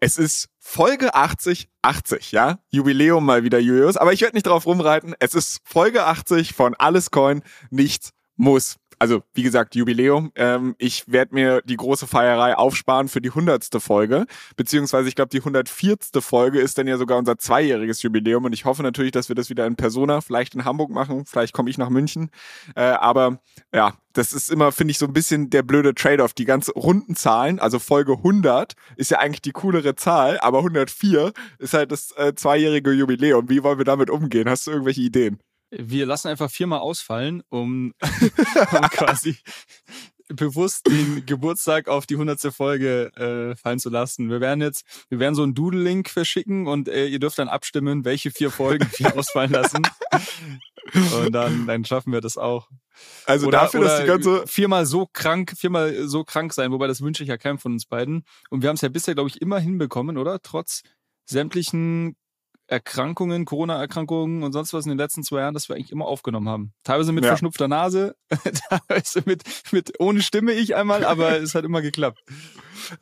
Es ist Folge 80, 80, ja? Jubiläum mal wieder, Julius. Aber ich werde nicht drauf rumreiten. Es ist Folge 80 von Alles Coin, nichts muss also wie gesagt, Jubiläum. Ähm, ich werde mir die große Feierei aufsparen für die hundertste Folge, beziehungsweise ich glaube, die hundertviertste Folge ist dann ja sogar unser zweijähriges Jubiläum und ich hoffe natürlich, dass wir das wieder in Persona, vielleicht in Hamburg machen, vielleicht komme ich nach München. Äh, aber ja, das ist immer, finde ich, so ein bisschen der blöde Trade-off. Die ganz runden Zahlen, also Folge 100 ist ja eigentlich die coolere Zahl, aber 104 ist halt das äh, zweijährige Jubiläum. Wie wollen wir damit umgehen? Hast du irgendwelche Ideen? Wir lassen einfach viermal ausfallen, um, um quasi bewusst den Geburtstag auf die hundertste Folge äh, fallen zu lassen. Wir werden jetzt, wir werden so einen Doodle-Link verschicken und äh, ihr dürft dann abstimmen, welche vier Folgen wir ausfallen lassen. Und dann, dann schaffen wir das auch. Also oder, dafür, dass die ganze viermal so krank, viermal so krank sein, wobei das wünsche ich ja keinem von uns beiden. Und wir haben es ja bisher, glaube ich, immer hinbekommen, oder? Trotz sämtlichen Erkrankungen, Corona-Erkrankungen und sonst was in den letzten zwei Jahren, dass wir eigentlich immer aufgenommen haben. Teilweise mit ja. verschnupfter Nase, teilweise mit, mit ohne Stimme ich einmal, aber es hat immer geklappt.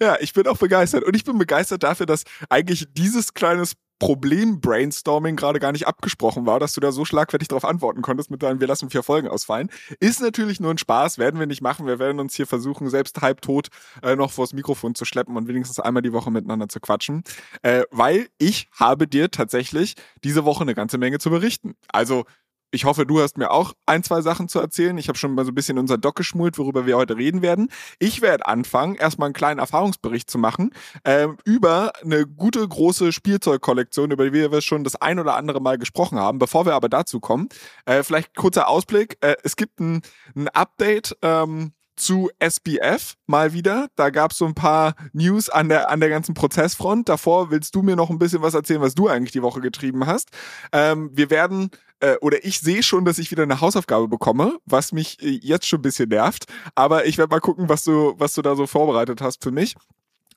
Ja, ich bin auch begeistert. Und ich bin begeistert dafür, dass eigentlich dieses kleines Problem-Brainstorming gerade gar nicht abgesprochen war, dass du da so schlagfertig darauf antworten konntest mit deinen Wir lassen vier Folgen ausfallen. Ist natürlich nur ein Spaß, werden wir nicht machen. Wir werden uns hier versuchen, selbst halb tot äh, noch vors Mikrofon zu schleppen und wenigstens einmal die Woche miteinander zu quatschen. Äh, weil ich habe dir tatsächlich diese Woche eine ganze Menge zu berichten. Also ich hoffe, du hast mir auch ein, zwei Sachen zu erzählen. Ich habe schon mal so ein bisschen unser Doc geschmult, worüber wir heute reden werden. Ich werde anfangen, erstmal einen kleinen Erfahrungsbericht zu machen äh, über eine gute große Spielzeugkollektion, über die wir schon das ein oder andere Mal gesprochen haben. Bevor wir aber dazu kommen, äh, vielleicht kurzer Ausblick. Äh, es gibt ein, ein Update. Ähm, zu SBF mal wieder. Da gab es so ein paar News an der, an der ganzen Prozessfront. Davor willst du mir noch ein bisschen was erzählen, was du eigentlich die Woche getrieben hast. Ähm, wir werden, äh, oder ich sehe schon, dass ich wieder eine Hausaufgabe bekomme, was mich äh, jetzt schon ein bisschen nervt. Aber ich werde mal gucken, was du, was du da so vorbereitet hast für mich.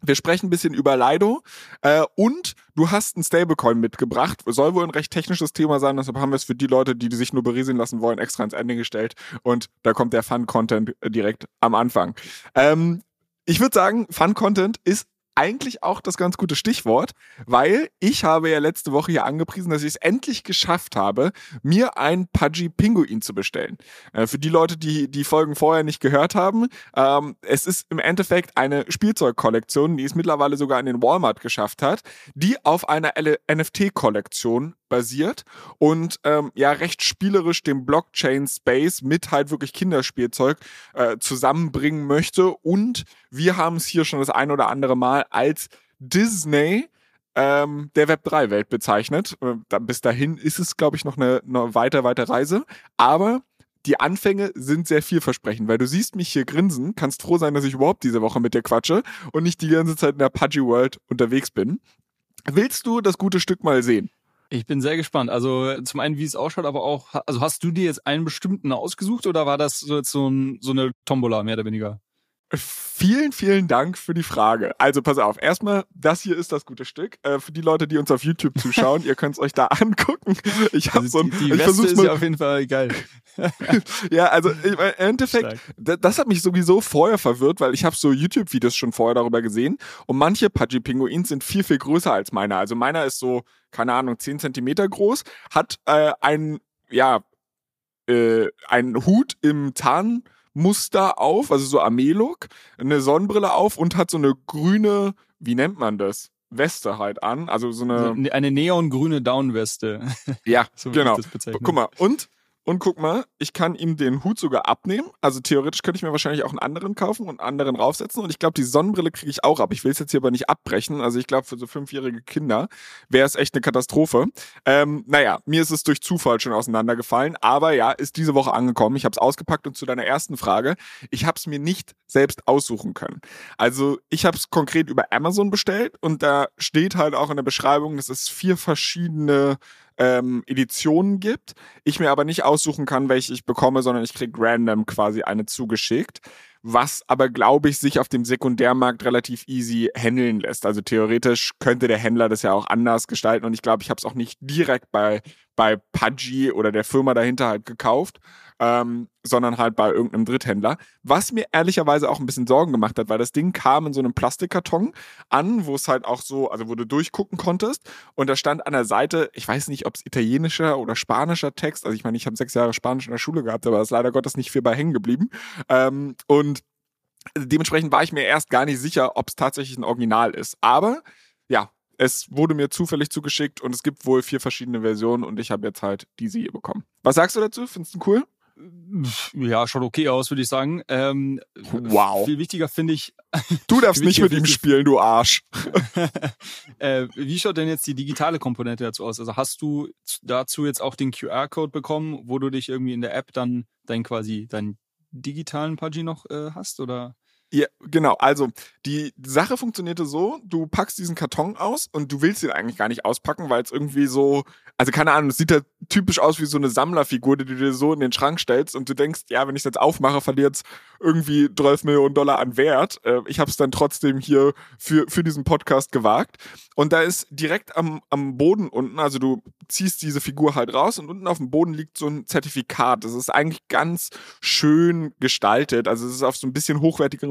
Wir sprechen ein bisschen über Lido äh, und du hast ein Stablecoin mitgebracht. Soll wohl ein recht technisches Thema sein, deshalb haben wir es für die Leute, die, sich nur berieseln lassen wollen, extra ins Ende gestellt. Und da kommt der Fun-Content direkt am Anfang. Ähm, ich würde sagen, Fun-Content ist eigentlich auch das ganz gute Stichwort, weil ich habe ja letzte Woche hier angepriesen, dass ich es endlich geschafft habe, mir ein Pudgy Pinguin zu bestellen. Äh, für die Leute, die die Folgen vorher nicht gehört haben, ähm, es ist im Endeffekt eine Spielzeugkollektion, die es mittlerweile sogar in den Walmart geschafft hat, die auf einer NFT-Kollektion basiert und ähm, ja recht spielerisch den Blockchain-Space mit halt wirklich Kinderspielzeug äh, zusammenbringen möchte. Und wir haben es hier schon das ein oder andere Mal als Disney ähm, der Web3-Welt bezeichnet. Äh, bis dahin ist es, glaube ich, noch eine, eine weiter, weiter Reise. Aber die Anfänge sind sehr vielversprechend, weil du siehst mich hier grinsen, kannst froh sein, dass ich überhaupt diese Woche mit dir quatsche und nicht die ganze Zeit in der Pudgy World unterwegs bin. Willst du das gute Stück mal sehen? Ich bin sehr gespannt. Also zum einen, wie es ausschaut, aber auch, also hast du dir jetzt einen bestimmten ausgesucht oder war das so, so, ein, so eine Tombola mehr oder weniger? Vielen, vielen Dank für die Frage. Also pass auf, erstmal, das hier ist das gute Stück. Äh, für die Leute, die uns auf YouTube zuschauen, ihr könnt es euch da angucken. Ich habe also so ein, die, die ich Weste ist mal, ja auf jeden Fall geil. ja, also im Endeffekt, Stark. das hat mich sowieso vorher verwirrt, weil ich habe so YouTube-Videos schon vorher darüber gesehen und manche Pudgy-Pinguins sind viel, viel größer als meiner. Also meiner ist so, keine Ahnung, 10 Zentimeter groß, hat äh, ein, ja, äh, einen Hut im Zahn Muster auf, also so Armeelook, eine Sonnenbrille auf und hat so eine grüne, wie nennt man das? Weste halt an, also so eine eine neongrüne Downweste. Ja, so genau. Guck mal, und Und guck mal, ich kann ihm den Hut sogar abnehmen. Also theoretisch könnte ich mir wahrscheinlich auch einen anderen kaufen und einen anderen raufsetzen. Und ich glaube, die Sonnenbrille kriege ich auch ab. Ich will es jetzt hier aber nicht abbrechen. Also ich glaube, für so fünfjährige Kinder wäre es echt eine Katastrophe. Ähm, naja, mir ist es durch Zufall schon auseinandergefallen. Aber ja, ist diese Woche angekommen. Ich habe es ausgepackt und zu deiner ersten Frage. Ich habe es mir nicht selbst aussuchen können. Also ich habe es konkret über Amazon bestellt und da steht halt auch in der Beschreibung, dass es vier verschiedene ähm, Editionen gibt. Ich mir aber nicht aussuchen kann, welche ich bekomme, sondern ich krieg random quasi eine zugeschickt. Was aber, glaube ich, sich auf dem Sekundärmarkt relativ easy handeln lässt. Also theoretisch könnte der Händler das ja auch anders gestalten und ich glaube, ich habe es auch nicht direkt bei, bei Pudgy oder der Firma dahinter halt gekauft, ähm, sondern halt bei irgendeinem Dritthändler. Was mir ehrlicherweise auch ein bisschen Sorgen gemacht hat, weil das Ding kam in so einem Plastikkarton an, wo es halt auch so, also wo du durchgucken konntest und da stand an der Seite, ich weiß nicht, ob es italienischer oder spanischer Text, also ich meine, ich habe sechs Jahre Spanisch in der Schule gehabt, aber da ist leider Gottes nicht viel bei hängen geblieben. Ähm, und dementsprechend war ich mir erst gar nicht sicher, ob es tatsächlich ein Original ist. Aber ja, es wurde mir zufällig zugeschickt und es gibt wohl vier verschiedene Versionen und ich habe jetzt halt diese hier bekommen. Was sagst du dazu? Findest du cool? Ja, schaut okay aus, würde ich sagen. Ähm, wow. Viel wichtiger finde ich. Du darfst nicht mit ihm spielen, du Arsch. äh, wie schaut denn jetzt die digitale Komponente dazu aus? Also hast du dazu jetzt auch den QR-Code bekommen, wo du dich irgendwie in der App dann dein quasi deinen digitalen Pudgy noch äh, hast oder? Ja, genau. Also die Sache funktionierte so, du packst diesen Karton aus und du willst ihn eigentlich gar nicht auspacken, weil es irgendwie so, also keine Ahnung, es sieht halt typisch aus wie so eine Sammlerfigur, die du dir so in den Schrank stellst und du denkst, ja, wenn ich es jetzt aufmache, verliert es irgendwie 12 Millionen Dollar an Wert. Äh, ich habe es dann trotzdem hier für, für diesen Podcast gewagt. Und da ist direkt am, am Boden unten, also du ziehst diese Figur halt raus und unten auf dem Boden liegt so ein Zertifikat. Das ist eigentlich ganz schön gestaltet. Also es ist auf so ein bisschen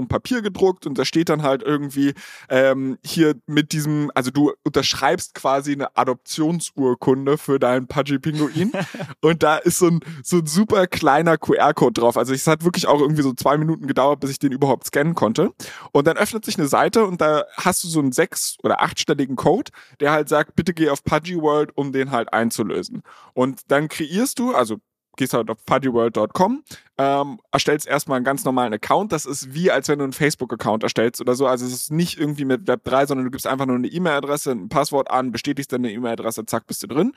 hochwertigerem Papier gedruckt und da steht dann halt irgendwie ähm, hier mit diesem, also du unterschreibst quasi eine Adoptionsurkunde für deinen Pudgy Pinguin und da ist so ein, so ein super kleiner QR-Code drauf. Also es hat wirklich auch irgendwie so zwei Minuten gedauert, bis ich den überhaupt scannen konnte. Und dann öffnet sich eine Seite und da hast du so einen sechs- oder achtstelligen Code, der halt sagt, bitte geh auf Pudgy World, um den halt einzulösen. Und dann kreierst du, also gehst halt auf pudgyworld.com, ähm, erstellst erstmal einen ganz normalen Account. Das ist wie, als wenn du einen Facebook-Account erstellst oder so. Also es ist nicht irgendwie mit Web3, sondern du gibst einfach nur eine E-Mail-Adresse, ein Passwort an, bestätigst deine E-Mail-Adresse, zack, bist du drin.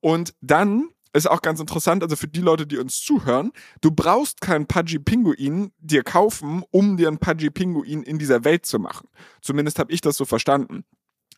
Und dann ist auch ganz interessant, also für die Leute, die uns zuhören, du brauchst keinen Pudgy Pinguin dir kaufen, um dir einen Pudgy Pinguin in dieser Welt zu machen. Zumindest habe ich das so verstanden.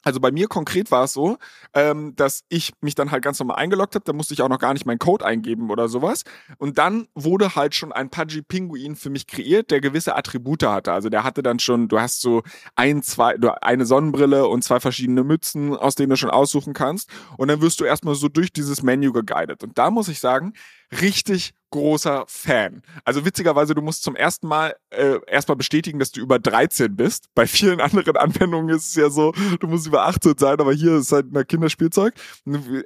Also bei mir konkret war es so, ähm, dass ich mich dann halt ganz normal eingeloggt habe, da musste ich auch noch gar nicht meinen Code eingeben oder sowas. Und dann wurde halt schon ein Pudgy Pinguin für mich kreiert, der gewisse Attribute hatte. Also der hatte dann schon, du hast so ein, zwei, eine Sonnenbrille und zwei verschiedene Mützen, aus denen du schon aussuchen kannst. Und dann wirst du erstmal so durch dieses Menü geguidet. Und da muss ich sagen, richtig großer Fan. Also witzigerweise, du musst zum ersten Mal äh, erstmal bestätigen, dass du über 13 bist. Bei vielen anderen Anwendungen ist es ja so, du musst über 18 sein, aber hier ist halt ein Kinderspielzeug.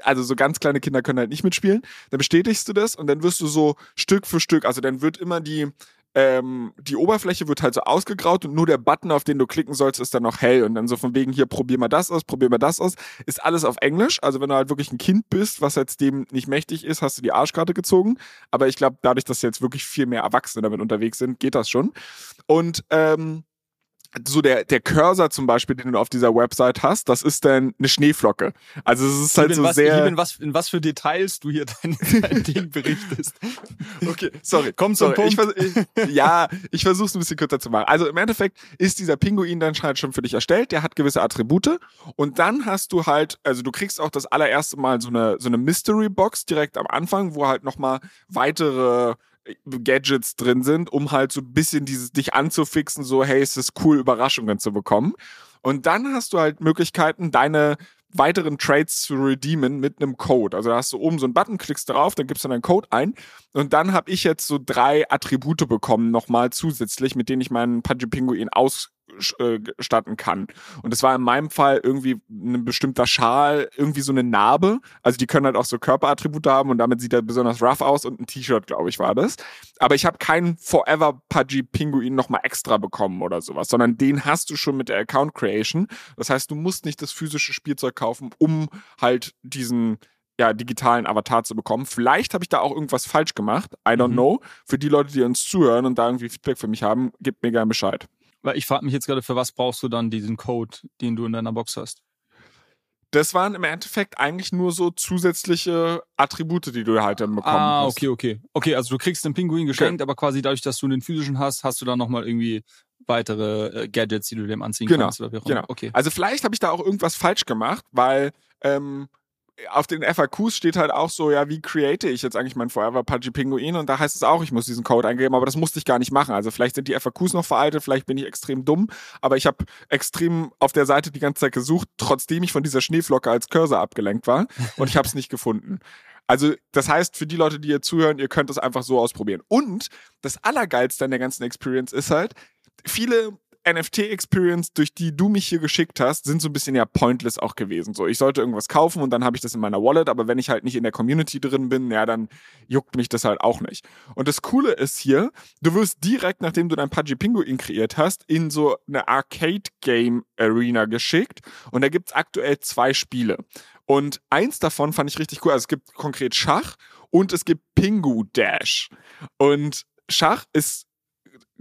Also so ganz kleine Kinder können halt nicht mitspielen. Dann bestätigst du das und dann wirst du so Stück für Stück, also dann wird immer die ähm, die Oberfläche wird halt so ausgegraut und nur der Button, auf den du klicken sollst, ist dann noch hell. Und dann so von wegen, hier, probier mal das aus, probier mal das aus. Ist alles auf Englisch. Also wenn du halt wirklich ein Kind bist, was jetzt dem nicht mächtig ist, hast du die Arschkarte gezogen. Aber ich glaube, dadurch, dass jetzt wirklich viel mehr Erwachsene damit unterwegs sind, geht das schon. Und ähm, so der, der Cursor zum Beispiel, den du auf dieser Website hast, das ist dann eine Schneeflocke. Also es ist halt in so was, sehr. In was, in was für Details du hier dein, dein Ding berichtest. Okay, sorry. Komm zum sorry. Punkt. Ich, ich, ja, ich versuche es ein bisschen kürzer zu machen. Also im Endeffekt ist dieser Pinguin dann halt schon für dich erstellt, der hat gewisse Attribute und dann hast du halt, also du kriegst auch das allererste Mal so eine, so eine Mystery Box direkt am Anfang, wo halt nochmal weitere Gadgets drin sind, um halt so ein bisschen dieses dich anzufixen, so hey, es ist cool, Überraschungen zu bekommen. Und dann hast du halt Möglichkeiten, deine weiteren Trades zu redeemen mit einem Code. Also da hast du oben so einen Button, klickst darauf, dann gibst du deinen Code ein und dann habe ich jetzt so drei Attribute bekommen nochmal zusätzlich, mit denen ich meinen Pudgy Pinguin aus statten kann. Und das war in meinem Fall irgendwie ein bestimmter Schal, irgendwie so eine Narbe. Also die können halt auch so Körperattribute haben und damit sieht er besonders rough aus und ein T-Shirt, glaube ich, war das. Aber ich habe keinen Forever Pudgy Pinguin nochmal extra bekommen oder sowas, sondern den hast du schon mit der Account Creation. Das heißt, du musst nicht das physische Spielzeug kaufen, um halt diesen ja, digitalen Avatar zu bekommen. Vielleicht habe ich da auch irgendwas falsch gemacht. I don't Mhm. know. Für die Leute, die uns zuhören und da irgendwie Feedback für mich haben, gebt mir gerne Bescheid. Weil ich frage mich jetzt gerade, für was brauchst du dann diesen Code, den du in deiner Box hast? Das waren im Endeffekt eigentlich nur so zusätzliche Attribute, die du halt dann bekommen Ah, hast. okay, okay. Okay, also du kriegst den Pinguin geschenkt, aber quasi dadurch, dass du den physischen hast, hast du dann nochmal irgendwie weitere äh, Gadgets, die du dem anziehen Genau, kannst. Oder wie auch genau. Okay. Also vielleicht habe ich da auch irgendwas falsch gemacht, weil ähm, auf den FAQs steht halt auch so, ja, wie create ich jetzt eigentlich mein Forever Pudgy Pinguin? Und da heißt es auch, ich muss diesen Code eingeben, aber das musste ich gar nicht machen. Also vielleicht sind die FAQs noch veraltet, vielleicht bin ich extrem dumm, aber ich habe extrem auf der Seite die ganze Zeit gesucht, trotzdem ich von dieser Schneeflocke als Cursor abgelenkt war und ich habe es nicht gefunden. Also das heißt, für die Leute, die hier zuhören, ihr könnt es einfach so ausprobieren. Und das Allergeilste an der ganzen Experience ist halt, viele NFT-Experience, durch die du mich hier geschickt hast, sind so ein bisschen ja pointless auch gewesen. So, ich sollte irgendwas kaufen und dann habe ich das in meiner Wallet, aber wenn ich halt nicht in der Community drin bin, ja, dann juckt mich das halt auch nicht. Und das Coole ist hier, du wirst direkt, nachdem du dein Pudgy Pinguin kreiert hast, in so eine Arcade-Game-Arena geschickt und da gibt's aktuell zwei Spiele. Und eins davon fand ich richtig cool. Also es gibt konkret Schach und es gibt Pingu Dash. Und Schach ist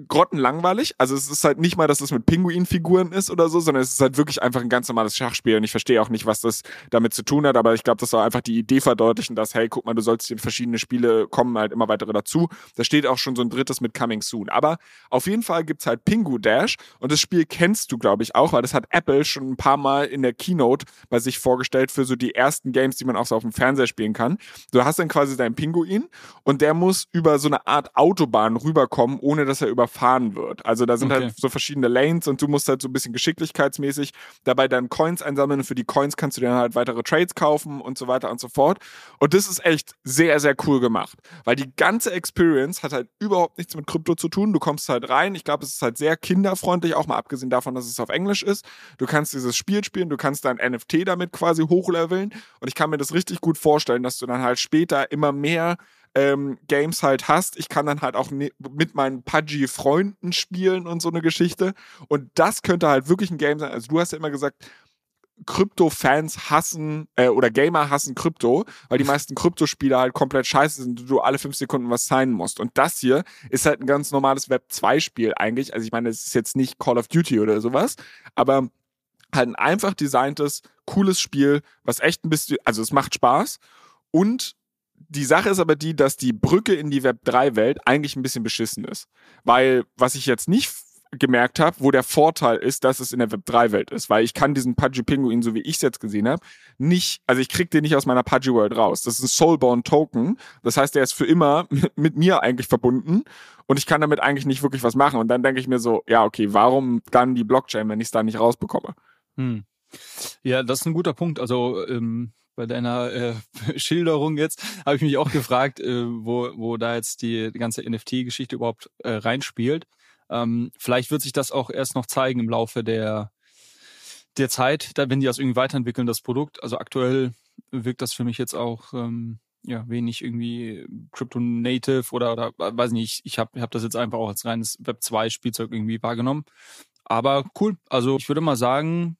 grottenlangweilig. Also es ist halt nicht mal, dass es mit Pinguinfiguren ist oder so, sondern es ist halt wirklich einfach ein ganz normales Schachspiel. Und ich verstehe auch nicht, was das damit zu tun hat, aber ich glaube, das soll einfach die Idee verdeutlichen, dass, hey, guck mal, du sollst in verschiedene Spiele kommen halt immer weitere dazu. Da steht auch schon so ein drittes mit Coming Soon. Aber auf jeden Fall gibt's halt Pingu Dash und das Spiel kennst du, glaube ich, auch, weil das hat Apple schon ein paar Mal in der Keynote bei sich vorgestellt für so die ersten Games, die man auch so auf dem Fernseher spielen kann. Du hast dann quasi deinen Pinguin und der muss über so eine Art Autobahn rüberkommen, ohne dass er überfahren wird. Also da sind Okay. halt so verschiedene Lanes und du musst halt so ein bisschen geschicklichkeitsmäßig dabei dann Coins einsammeln und für die Coins kannst du dann halt weitere Trades kaufen und so weiter und so fort. Und das ist echt sehr, sehr cool gemacht, weil die ganze Experience hat halt überhaupt nichts mit Krypto zu tun. Du kommst halt rein. Ich glaube, es ist halt sehr kinderfreundlich, auch mal abgesehen davon, dass es auf Englisch ist. Du kannst dieses Spiel spielen, du kannst dein NFT damit quasi hochleveln und ich kann mir das richtig gut vorstellen, dass du dann halt später immer mehr ähm, Games halt hast. Ich kann dann halt auch ne mit meinen Pudgy-Freunden spielen und so eine Geschichte. Und das könnte halt wirklich ein Game sein. Also du hast ja immer gesagt, Krypto-Fans hassen äh, oder Gamer hassen Krypto, weil die meisten Kryptospiele halt komplett scheiße sind und du alle fünf Sekunden was signen musst. Und das hier ist halt ein ganz normales Web 2-Spiel eigentlich. Also ich meine, es ist jetzt nicht Call of Duty oder sowas, aber halt ein einfach designtes, cooles Spiel, was echt ein bisschen, also es macht Spaß und die Sache ist aber die, dass die Brücke in die Web 3 Welt eigentlich ein bisschen beschissen ist. Weil was ich jetzt nicht gemerkt habe, wo der Vorteil ist, dass es in der Web 3 Welt ist, weil ich kann diesen Pudgy Pinguin, so wie ich es jetzt gesehen habe, nicht, also ich krieg den nicht aus meiner Pudgy World raus. Das ist ein Soulborn Token. Das heißt, der ist für immer mit mir eigentlich verbunden und ich kann damit eigentlich nicht wirklich was machen. Und dann denke ich mir so, ja, okay, warum dann die Blockchain, wenn ich es da nicht rausbekomme? Hm. Ja, das ist ein guter Punkt. Also ähm, bei deiner äh, Schilderung jetzt habe ich mich auch gefragt, äh, wo, wo da jetzt die, ganze NFT-Geschichte überhaupt äh, reinspielt. Ähm, vielleicht wird sich das auch erst noch zeigen im Laufe der, der Zeit, da, wenn die das irgendwie weiterentwickeln, das Produkt. Also aktuell wirkt das für mich jetzt auch ähm, ja wenig irgendwie Crypto-Native oder, oder weiß nicht, ich habe hab das jetzt einfach auch als reines Web2-Spielzeug irgendwie wahrgenommen. Aber cool. Also ich würde mal sagen,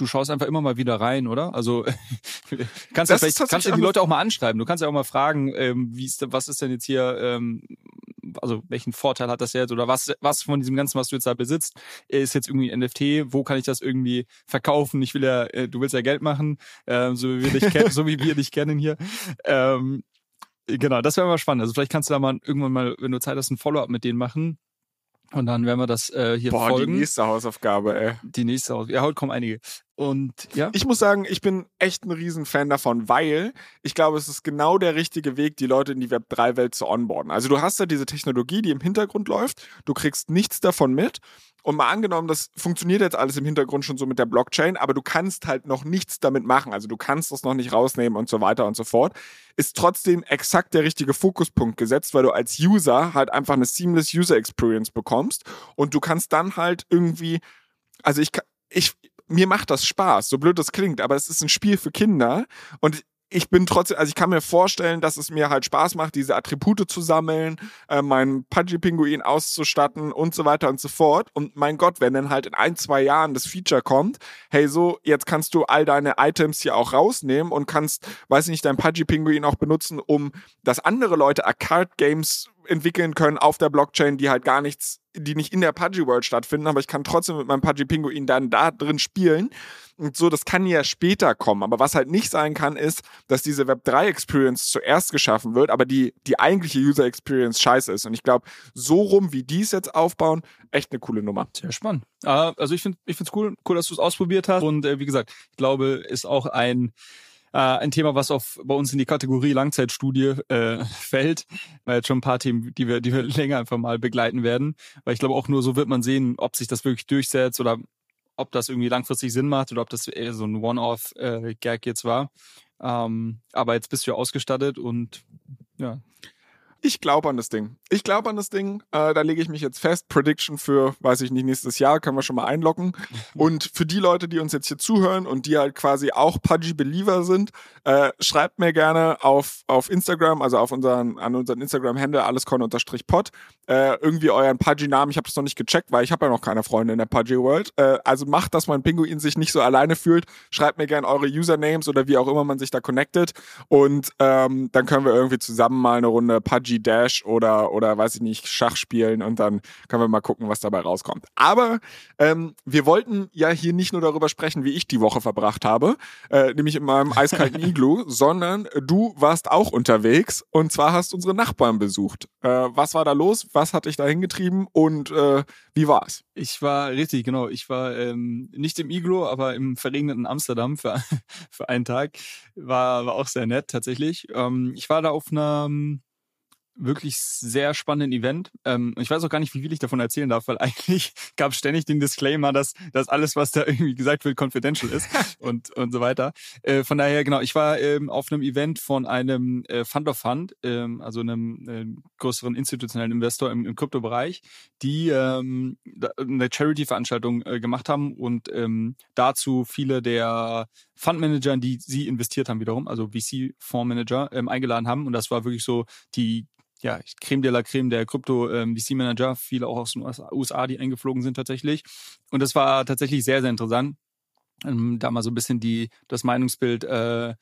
du schaust einfach immer mal wieder rein, oder? Also kannst Das ja ist vielleicht kannst ja die Leute auch mal anschreiben. Du kannst ja auch mal fragen, ähm, wie ist, was ist denn jetzt hier, ähm, also welchen Vorteil hat das jetzt oder was was von diesem ganzen, was du jetzt da besitzt, ist jetzt irgendwie ein NFT? Wo kann ich das irgendwie verkaufen? Ich will ja, äh, du willst ja Geld machen, ähm, so wie wir dich kennen, so wie wir dich kennen hier. Ähm, genau, das wäre mal spannend. Also vielleicht kannst du da mal irgendwann mal, wenn du Zeit hast, ein Follow-up mit denen machen. Und dann werden wir das äh, hier Boah, folgen. die nächste Hausaufgabe, ey. Die nächste aus. Ja, heute kommen einige. Und ja. Ich muss sagen, ich bin echt ein Riesenfan davon, weil ich glaube, es ist genau der richtige Weg, die Leute in die Web3-Welt zu onboarden. Also du hast ja diese Technologie, die im Hintergrund läuft, du kriegst nichts davon mit. Und mal angenommen, das funktioniert jetzt alles im Hintergrund schon so mit der Blockchain, aber du kannst halt noch nichts damit machen. Also du kannst das noch nicht rausnehmen und so weiter und so fort. Ist trotzdem exakt der richtige Fokuspunkt gesetzt, weil du als User halt einfach eine seamless User Experience bekommst und du kannst dann halt irgendwie, also ich, ich, mir macht das Spaß, so blöd das klingt, aber es ist ein Spiel für Kinder und ich bin trotzdem, also ich kann mir vorstellen, dass es mir halt Spaß macht, diese Attribute zu sammeln, äh, meinen Pudgy-Pinguin auszustatten und so weiter und so fort. Und mein Gott, wenn dann halt in ein, zwei Jahren das Feature kommt, hey, so, jetzt kannst du all deine Items hier auch rausnehmen und kannst, weiß ich nicht, dein Pudgy-Pinguin auch benutzen, um, dass andere Leute Arcade-Games entwickeln können auf der Blockchain, die halt gar nichts, die nicht in der Pudgy World stattfinden, aber ich kann trotzdem mit meinem Pudgy Pinguin dann da drin spielen. Und so, das kann ja später kommen. Aber was halt nicht sein kann, ist, dass diese Web3 Experience zuerst geschaffen wird, aber die, die eigentliche User Experience scheiße ist. Und ich glaube, so rum, wie die es jetzt aufbauen, echt eine coole Nummer. Sehr spannend. Uh, also ich finde ich finde es cool, cool, dass du es ausprobiert hast. Und äh, wie gesagt, ich glaube, ist auch ein äh, ein Thema, was auf, bei uns in die Kategorie Langzeitstudie äh, fällt, weil jetzt schon ein paar Themen, die wir, die wir länger einfach mal begleiten werden. Weil ich glaube, auch nur so wird man sehen, ob sich das wirklich durchsetzt oder ob das irgendwie langfristig Sinn macht oder ob das eher so ein One-Off-Gag äh, jetzt war. Ähm, aber jetzt bist du ja ausgestattet und ja, ich glaube an das Ding. Ich glaube an das Ding. Äh, da lege ich mich jetzt fest. Prediction für, weiß ich nicht, nächstes Jahr können wir schon mal einloggen. Und für die Leute, die uns jetzt hier zuhören und die halt quasi auch Pudgy-Believer sind, äh, schreibt mir gerne auf, auf Instagram, also auf unseren, an unseren Instagram-Handle alleskorn-pod, äh, irgendwie euren Pudgy-Namen. Ich habe das noch nicht gecheckt, weil ich habe ja noch keine Freunde in der Pudgy-World. Äh, also macht, dass mein Pinguin sich nicht so alleine fühlt. Schreibt mir gerne eure Usernames oder wie auch immer man sich da connectet. Und ähm, dann können wir irgendwie zusammen mal eine Runde Pudgy Dash oder, oder weiß ich nicht, Schach spielen und dann können wir mal gucken, was dabei rauskommt. Aber ähm, wir wollten ja hier nicht nur darüber sprechen, wie ich die Woche verbracht habe, äh, nämlich in meinem eiskalten Iglu, sondern du warst auch unterwegs und zwar hast unsere Nachbarn besucht. Äh, was war da los? Was hat dich da hingetrieben und äh, wie war's? Ich war richtig, genau. Ich war ähm, nicht im Iglo, aber im verregneten Amsterdam für, für einen Tag. War, war auch sehr nett tatsächlich. Ähm, ich war da auf einer wirklich sehr spannenden Event. Ähm, ich weiß auch gar nicht, wie viel ich davon erzählen darf, weil eigentlich gab es ständig den Disclaimer, dass, dass alles, was da irgendwie gesagt wird, confidential ist und, und so weiter. Äh, von daher, genau, ich war ähm, auf einem Event von einem äh, Fund of Fund, ähm, also einem äh, größeren institutionellen Investor im, im Kryptobereich, die ähm, eine Charity-Veranstaltung äh, gemacht haben und ähm, dazu viele der Fundmanager, in die sie investiert haben wiederum, also VC-Fondsmanager, ähm, eingeladen haben. Und das war wirklich so die ja, Creme de la Creme der Krypto-VC-Manager, ähm, viele auch aus den USA, die eingeflogen sind tatsächlich. Und das war tatsächlich sehr, sehr interessant, ähm, da mal so ein bisschen die, das Meinungsbild äh,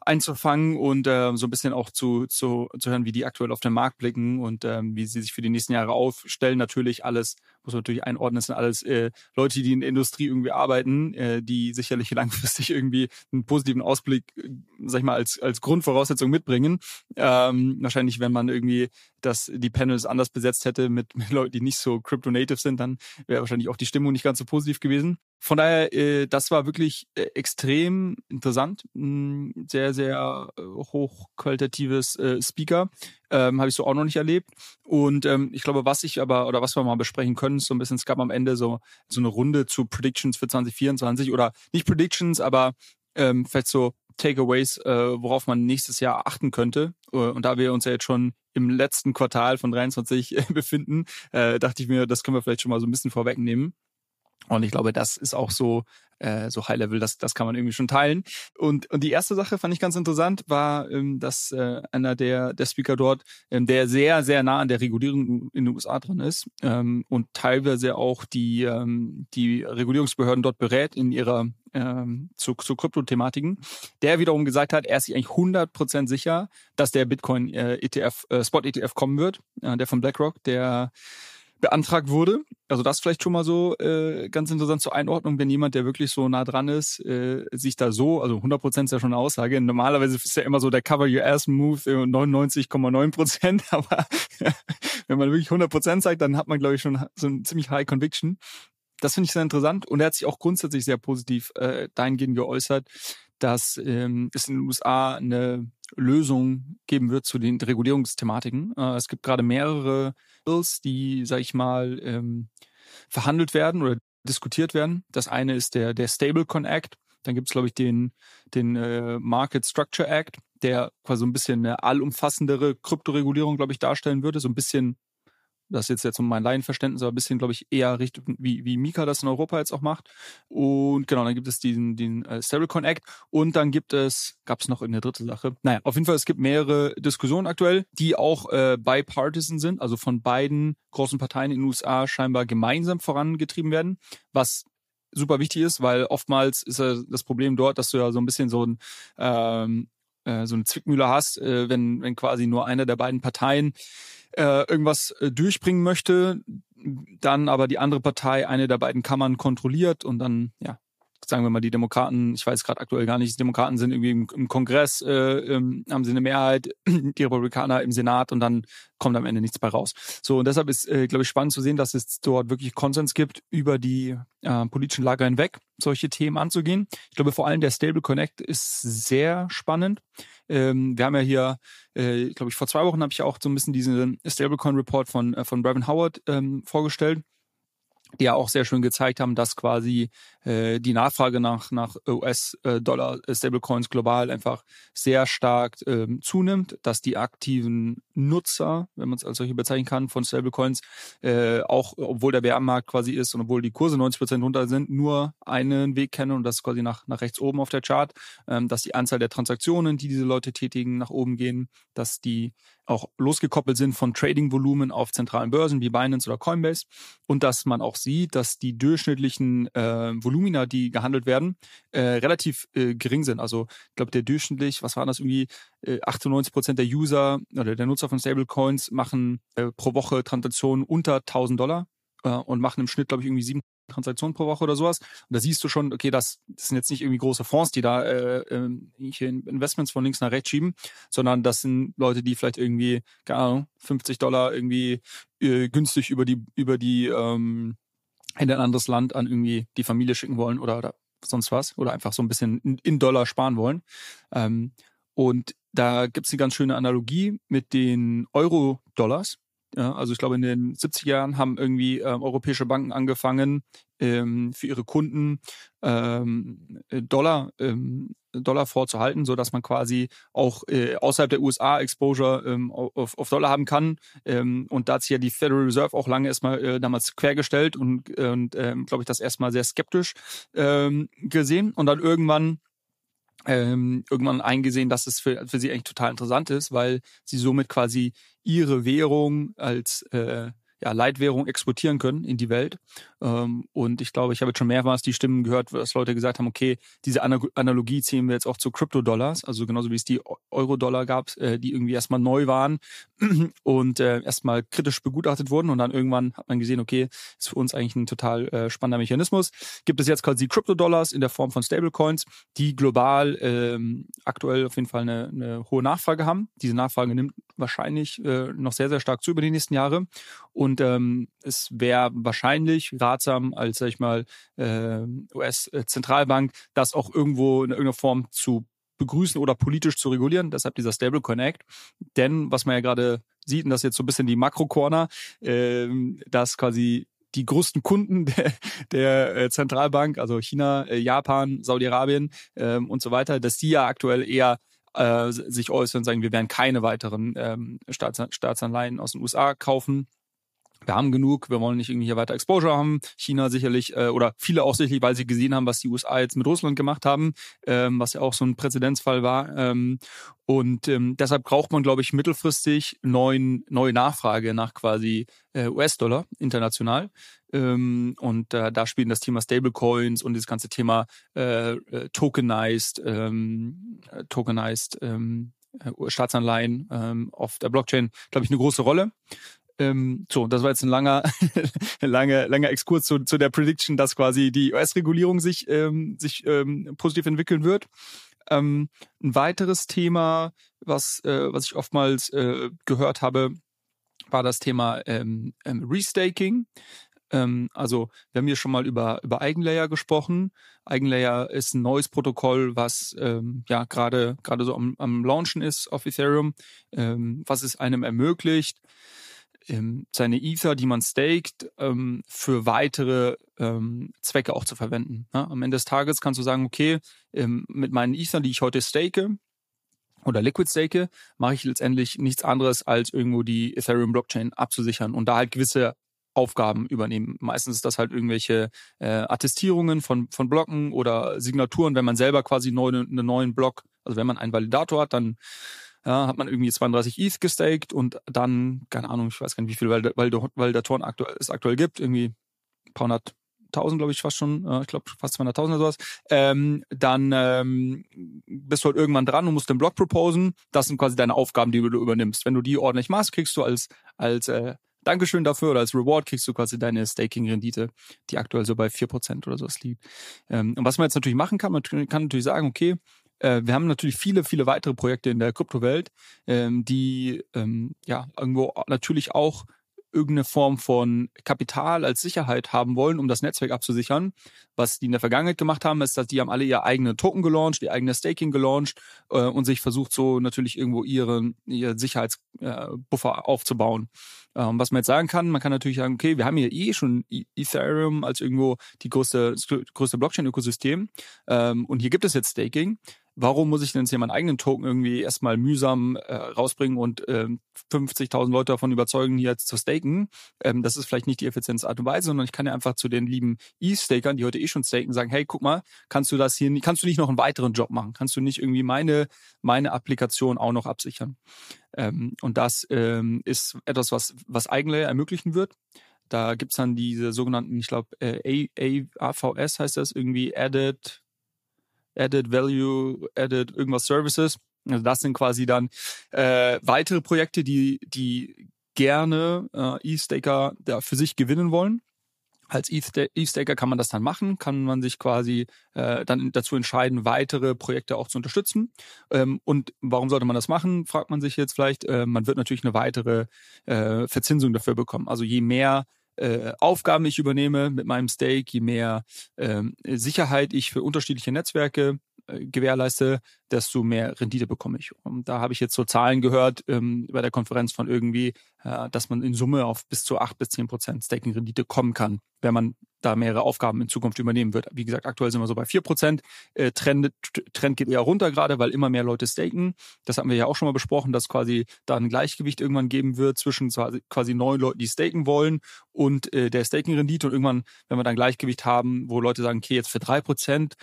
einzufangen und äh, so ein bisschen auch zu, zu, zu hören, wie die aktuell auf den Markt blicken und ähm, wie sie sich für die nächsten Jahre aufstellen. Natürlich alles, muss man natürlich einordnen, sind alles äh, Leute, die in der Industrie irgendwie arbeiten, äh, die sicherlich langfristig irgendwie einen positiven Ausblick, äh, sag ich mal, als, als Grundvoraussetzung mitbringen. Ähm, wahrscheinlich, wenn man irgendwie das, die Panels anders besetzt hätte mit, mit Leuten, die nicht so Crypto-Native sind, dann wäre wahrscheinlich auch die Stimmung nicht ganz so positiv gewesen. Von daher, äh, das war wirklich äh, extrem interessant. Hm, sehr, sehr äh, hochqualitatives äh, Speaker. Ähm, Habe ich so auch noch nicht erlebt. Und ähm, ich glaube, was ich aber, oder was wir mal besprechen können, ist so ein bisschen, es gab am Ende so, so eine Runde zu Predictions für 2024 oder nicht Predictions, aber ähm, vielleicht so Takeaways, äh, worauf man nächstes Jahr achten könnte. Äh, und da wir uns ja jetzt schon im letzten Quartal von 23 befinden, äh, dachte ich mir, das können wir vielleicht schon mal so ein bisschen vorwegnehmen. Und ich glaube, das ist auch so, äh, so High Level, das, das kann man irgendwie schon teilen. Und, und die erste Sache fand ich ganz interessant, war, ähm, dass äh, einer der, der Speaker dort, ähm, der sehr, sehr nah an der Regulierung in den USA dran ist ähm, und teilweise auch die, ähm, die Regulierungsbehörden dort berät in ihrer ähm, zu, zu Kryptothematiken, der wiederum gesagt hat, er ist sich eigentlich 100% sicher, dass der Bitcoin äh, ETF, äh, Spot ETF kommen wird, äh, der von BlackRock, der beantragt wurde. Also das vielleicht schon mal so äh, ganz interessant zur Einordnung, wenn jemand, der wirklich so nah dran ist, äh, sich da so, also 100 Prozent ist ja schon eine Aussage. Normalerweise ist ja immer so der Cover Your Ass Move 99,9 Prozent, aber wenn man wirklich 100 Prozent sagt, dann hat man glaube ich schon so ein ziemlich High Conviction. Das finde ich sehr interessant und er hat sich auch grundsätzlich sehr positiv äh, dahingehend geäußert, dass ähm, es in den USA eine Lösung geben wird zu den Regulierungsthematiken. Äh, es gibt gerade mehrere Bills, die, sag ich mal, ähm, verhandelt werden oder diskutiert werden. Das eine ist der, der Stablecoin Act. Dann gibt es, glaube ich, den, den äh, Market Structure Act, der quasi so ein bisschen eine allumfassendere Kryptoregulierung, glaube ich, darstellen würde. So ein bisschen Das ist jetzt, jetzt um mein Laienverständnis, aber ein bisschen, glaube ich, eher Richtung, wie, wie Mika das in Europa jetzt auch macht. Und genau, dann gibt es diesen, den äh, Stablecoin Act. Und dann gibt es, gab es noch eine dritte Sache. Naja, auf jeden Fall, es gibt mehrere Diskussionen aktuell, die auch äh, bipartisan sind, also von beiden großen Parteien in den USA scheinbar gemeinsam vorangetrieben werden, was super wichtig ist, weil oftmals ist ja das Problem dort, dass du ja so ein bisschen so ein ähm, äh, so eine Zwickmühle hast, äh, wenn, wenn quasi nur einer der beiden Parteien äh, irgendwas äh, durchbringen möchte, dann aber die andere Partei eine der beiden Kammern kontrolliert und dann, ja, sagen wir mal, die Demokraten, ich weiß gerade aktuell gar nicht, die Demokraten sind irgendwie im, im Kongress, äh, ähm, haben sie eine Mehrheit, die Republikaner im Senat und dann kommt am Ende nichts bei raus. So, und deshalb ist, äh, glaube ich, spannend zu sehen, dass es dort wirklich Konsens gibt, über die äh, politischen Lager hinweg solche Themen anzugehen. Ich glaube, vor allem der Stable Connect ist sehr spannend. Ähm, wir haben ja hier, äh, glaube ich, vor zwei Wochen habe ich auch so ein bisschen diesen Stablecoin Report von, äh, von Brevin Howard ähm, vorgestellt die ja auch sehr schön gezeigt haben, dass quasi die Nachfrage nach, nach US-Dollar-Stablecoins global einfach sehr stark ähm, zunimmt, dass die aktiven Nutzer, wenn man es als solche bezeichnen kann, von Stablecoins, äh, auch obwohl der Bärenmarkt quasi ist und obwohl die Kurse 90 Prozent runter sind, nur einen Weg kennen und das ist quasi nach, nach rechts oben auf der Chart, ähm, dass die Anzahl der Transaktionen, die diese Leute tätigen, nach oben gehen, dass die auch losgekoppelt sind von Trading-Volumen auf zentralen Börsen wie Binance oder Coinbase und dass man auch sieht, dass die durchschnittlichen äh, Volumina, die gehandelt werden, äh, relativ äh, gering sind. Also ich glaube, der durchschnittlich, was waren das irgendwie, äh, 98 Prozent der User oder der Nutzer von Stablecoins machen äh, pro Woche Transaktionen unter 1000 Dollar äh, und machen im Schnitt, glaube ich, irgendwie sieben Transaktionen pro Woche oder sowas. Und da siehst du schon, okay, das, das sind jetzt nicht irgendwie große Fonds, die da äh, äh, Investments von links nach rechts schieben, sondern das sind Leute, die vielleicht irgendwie, keine Ahnung, 50 Dollar irgendwie äh, günstig über die, über die ähm, in ein anderes Land an irgendwie die Familie schicken wollen oder, oder sonst was. Oder einfach so ein bisschen in, Dollar sparen wollen. Ähm, und da gibt's eine ganz schöne Analogie mit den Euro-Dollars. Ja, also ich glaube, in den 70er Jahren haben irgendwie ähm, europäische Banken angefangen, ähm, für ihre Kunden ähm, Dollar, ähm, Dollar vorzuhalten, so dass man quasi auch äh, außerhalb der USA Exposure ähm, auf, auf Dollar haben kann. Ähm, und da hat sich ja die Federal Reserve auch lange erstmal äh, damals quergestellt und, und ähm, glaube ich, das erstmal sehr skeptisch ähm, gesehen. Und dann irgendwann ähm, irgendwann eingesehen, dass es für, für sie eigentlich total interessant ist, weil sie somit quasi ihre Währung als äh, ja, Leitwährung exportieren können in die Welt. Ähm, und ich glaube, ich habe jetzt schon mehrmals die Stimmen gehört, dass Leute gesagt haben, okay, diese Analogie ziehen wir jetzt auch zu Crypto-Dollars, also genauso wie es die Euro-Dollar gab, äh, die irgendwie erstmal neu waren und äh, erstmal kritisch begutachtet wurden und dann irgendwann hat man gesehen, okay, ist für uns eigentlich ein total äh, spannender Mechanismus. Gibt es jetzt quasi Crypto-Dollars in der Form von Stablecoins, die global ähm, aktuell auf jeden Fall eine, eine hohe Nachfrage haben. Diese Nachfrage nimmt wahrscheinlich äh, noch sehr, sehr stark zu über die nächsten Jahre und ähm, es wäre wahrscheinlich ratsam als, sag ich mal, äh, US-Zentralbank, das auch irgendwo in irgendeiner Form zu begrüßen oder politisch zu regulieren. Deshalb dieser Stablecoin Act. Denn was man ja gerade sieht, und das ist jetzt so ein bisschen die Makro-Corner, äh, dass quasi die größten Kunden der, der äh, Zentralbank, also China, äh, Japan, Saudi-Arabien ähm, und so weiter, dass die ja aktuell eher äh, sich äußern und sagen, wir werden keine weiteren ähm, Staats Staatsanleihen aus den USA kaufen wir haben genug, wir wollen nicht irgendwie hier weiter Exposure haben. China sicherlich äh, oder viele auch sicherlich, weil sie gesehen haben, was die USA jetzt mit Russland gemacht haben, ähm, was ja auch so ein Präzedenzfall war. Ähm, und ähm, deshalb braucht man, glaube ich, mittelfristig neuen, neue Nachfrage nach quasi äh, US-Dollar international. Ähm, und äh, da spielen das Thema Stablecoins und das ganze Thema äh, äh tokenized, ähm, äh, tokenized ähm, äh, Staatsanleihen ähm, auf der Blockchain, glaube ich, eine große Rolle. Ähm, so, das war jetzt ein langer, langer, langer Exkurs zu, zu der Prediction, dass quasi die US-Regulierung sich, ähm, sich ähm, positiv entwickeln wird. Ähm, ein weiteres Thema, was, äh, was ich oftmals äh, gehört habe, war das Thema ähm, ähm, Restaking. Ähm, also wir haben hier schon mal über, über Eigenlayer gesprochen. Eigenlayer ist ein neues Protokoll, was ähm, ja gerade gerade so am, am Launchen ist auf Ethereum, ähm, was es einem ermöglicht, ähm, seine Ether, die man staked, ähm, für weitere ähm, Zwecke auch zu verwenden. Ne? Am Ende des Tages kannst du sagen, okay, ähm, mit meinen Ether, die ich heute stake, oder Liquid Stake, mache ich letztendlich nichts anderes, als irgendwo die Ethereum Blockchain abzusichern und da halt gewisse Aufgaben übernehmen. Meistens ist das halt irgendwelche äh, Attestierungen von, von Blocken oder Signaturen, wenn man selber quasi neu, einen neuen Block, also wenn man einen Validator hat, dann ja, hat man irgendwie 32 ETH gestaked und dann, keine Ahnung, ich weiß gar nicht, wie viele Validatoren aktuell, es aktuell gibt, irgendwie ein paar hundert 1000, glaube ich, fast schon, äh, ich glaube fast 200.000 oder sowas, ähm, dann ähm, bist du halt irgendwann dran und musst den Blog proposen. Das sind quasi deine Aufgaben, die du übernimmst. Wenn du die ordentlich machst, kriegst du als, als äh, Dankeschön dafür oder als Reward kriegst du quasi deine Staking-Rendite, die aktuell so bei 4% oder sowas liegt. Ähm, und was man jetzt natürlich machen kann, man kann natürlich sagen, okay, äh, wir haben natürlich viele, viele weitere Projekte in der Kryptowelt, ähm, die ähm, ja irgendwo natürlich auch irgendeine Form von Kapital als Sicherheit haben wollen, um das Netzwerk abzusichern. Was die in der Vergangenheit gemacht haben, ist, dass die haben alle ihr eigene Token gelauncht, ihr eigene Staking gelauncht äh, und sich versucht so natürlich irgendwo ihren ihr Sicherheitsbuffer äh, aufzubauen. Ähm, was man jetzt sagen kann, man kann natürlich sagen, okay, wir haben hier eh schon e-, Ethereum als irgendwo die größte, größte Blockchain-Ökosystem ähm, und hier gibt es jetzt Staking warum muss ich denn jetzt hier meinen eigenen Token irgendwie erstmal mühsam äh, rausbringen und ähm, 50.000 Leute davon überzeugen, hier zu staken? Ähm, das ist vielleicht nicht die effiziente Art und Weise, sondern ich kann ja einfach zu den lieben E-Stakern, die heute eh schon staken, sagen, hey, guck mal, kannst du das hier, kannst du nicht noch einen weiteren Job machen? Kannst du nicht irgendwie meine, meine Applikation auch noch absichern? Ähm, und das ähm, ist etwas, was, was Eigenlayer ermöglichen wird. Da gibt's dann diese sogenannten, ich glaube, äh, AVS heißt das, irgendwie Added Added Value, Added irgendwas Services. Also das sind quasi dann äh, weitere Projekte, die, die gerne äh, E-Staker da für sich gewinnen wollen. Als E-Staker kann man das dann machen, kann man sich quasi äh, dann dazu entscheiden, weitere Projekte auch zu unterstützen. Ähm, und warum sollte man das machen, fragt man sich jetzt vielleicht. Äh, man wird natürlich eine weitere äh, Verzinsung dafür bekommen. Also je mehr äh, Aufgaben ich übernehme mit meinem Stake, je mehr ähm, Sicherheit ich für unterschiedliche Netzwerke äh, gewährleiste, desto mehr Rendite bekomme ich. Und da habe ich jetzt so Zahlen gehört ähm, bei der Konferenz von irgendwie, äh, dass man in Summe auf bis zu acht bis zehn Prozent Staking-Rendite kommen kann, wenn man da mehrere Aufgaben in Zukunft übernehmen wird. Wie gesagt, aktuell sind wir so bei vier Prozent. Äh, Trend, Trend geht eher runter gerade, weil immer mehr Leute staken. Das hatten wir ja auch schon mal besprochen, dass quasi da ein Gleichgewicht irgendwann geben wird zwischen quasi neun Leuten, die staken wollen und äh, der Staking-Rendite. Und irgendwann, wenn wir dann Gleichgewicht haben, wo Leute sagen, okay, jetzt für drei Prozent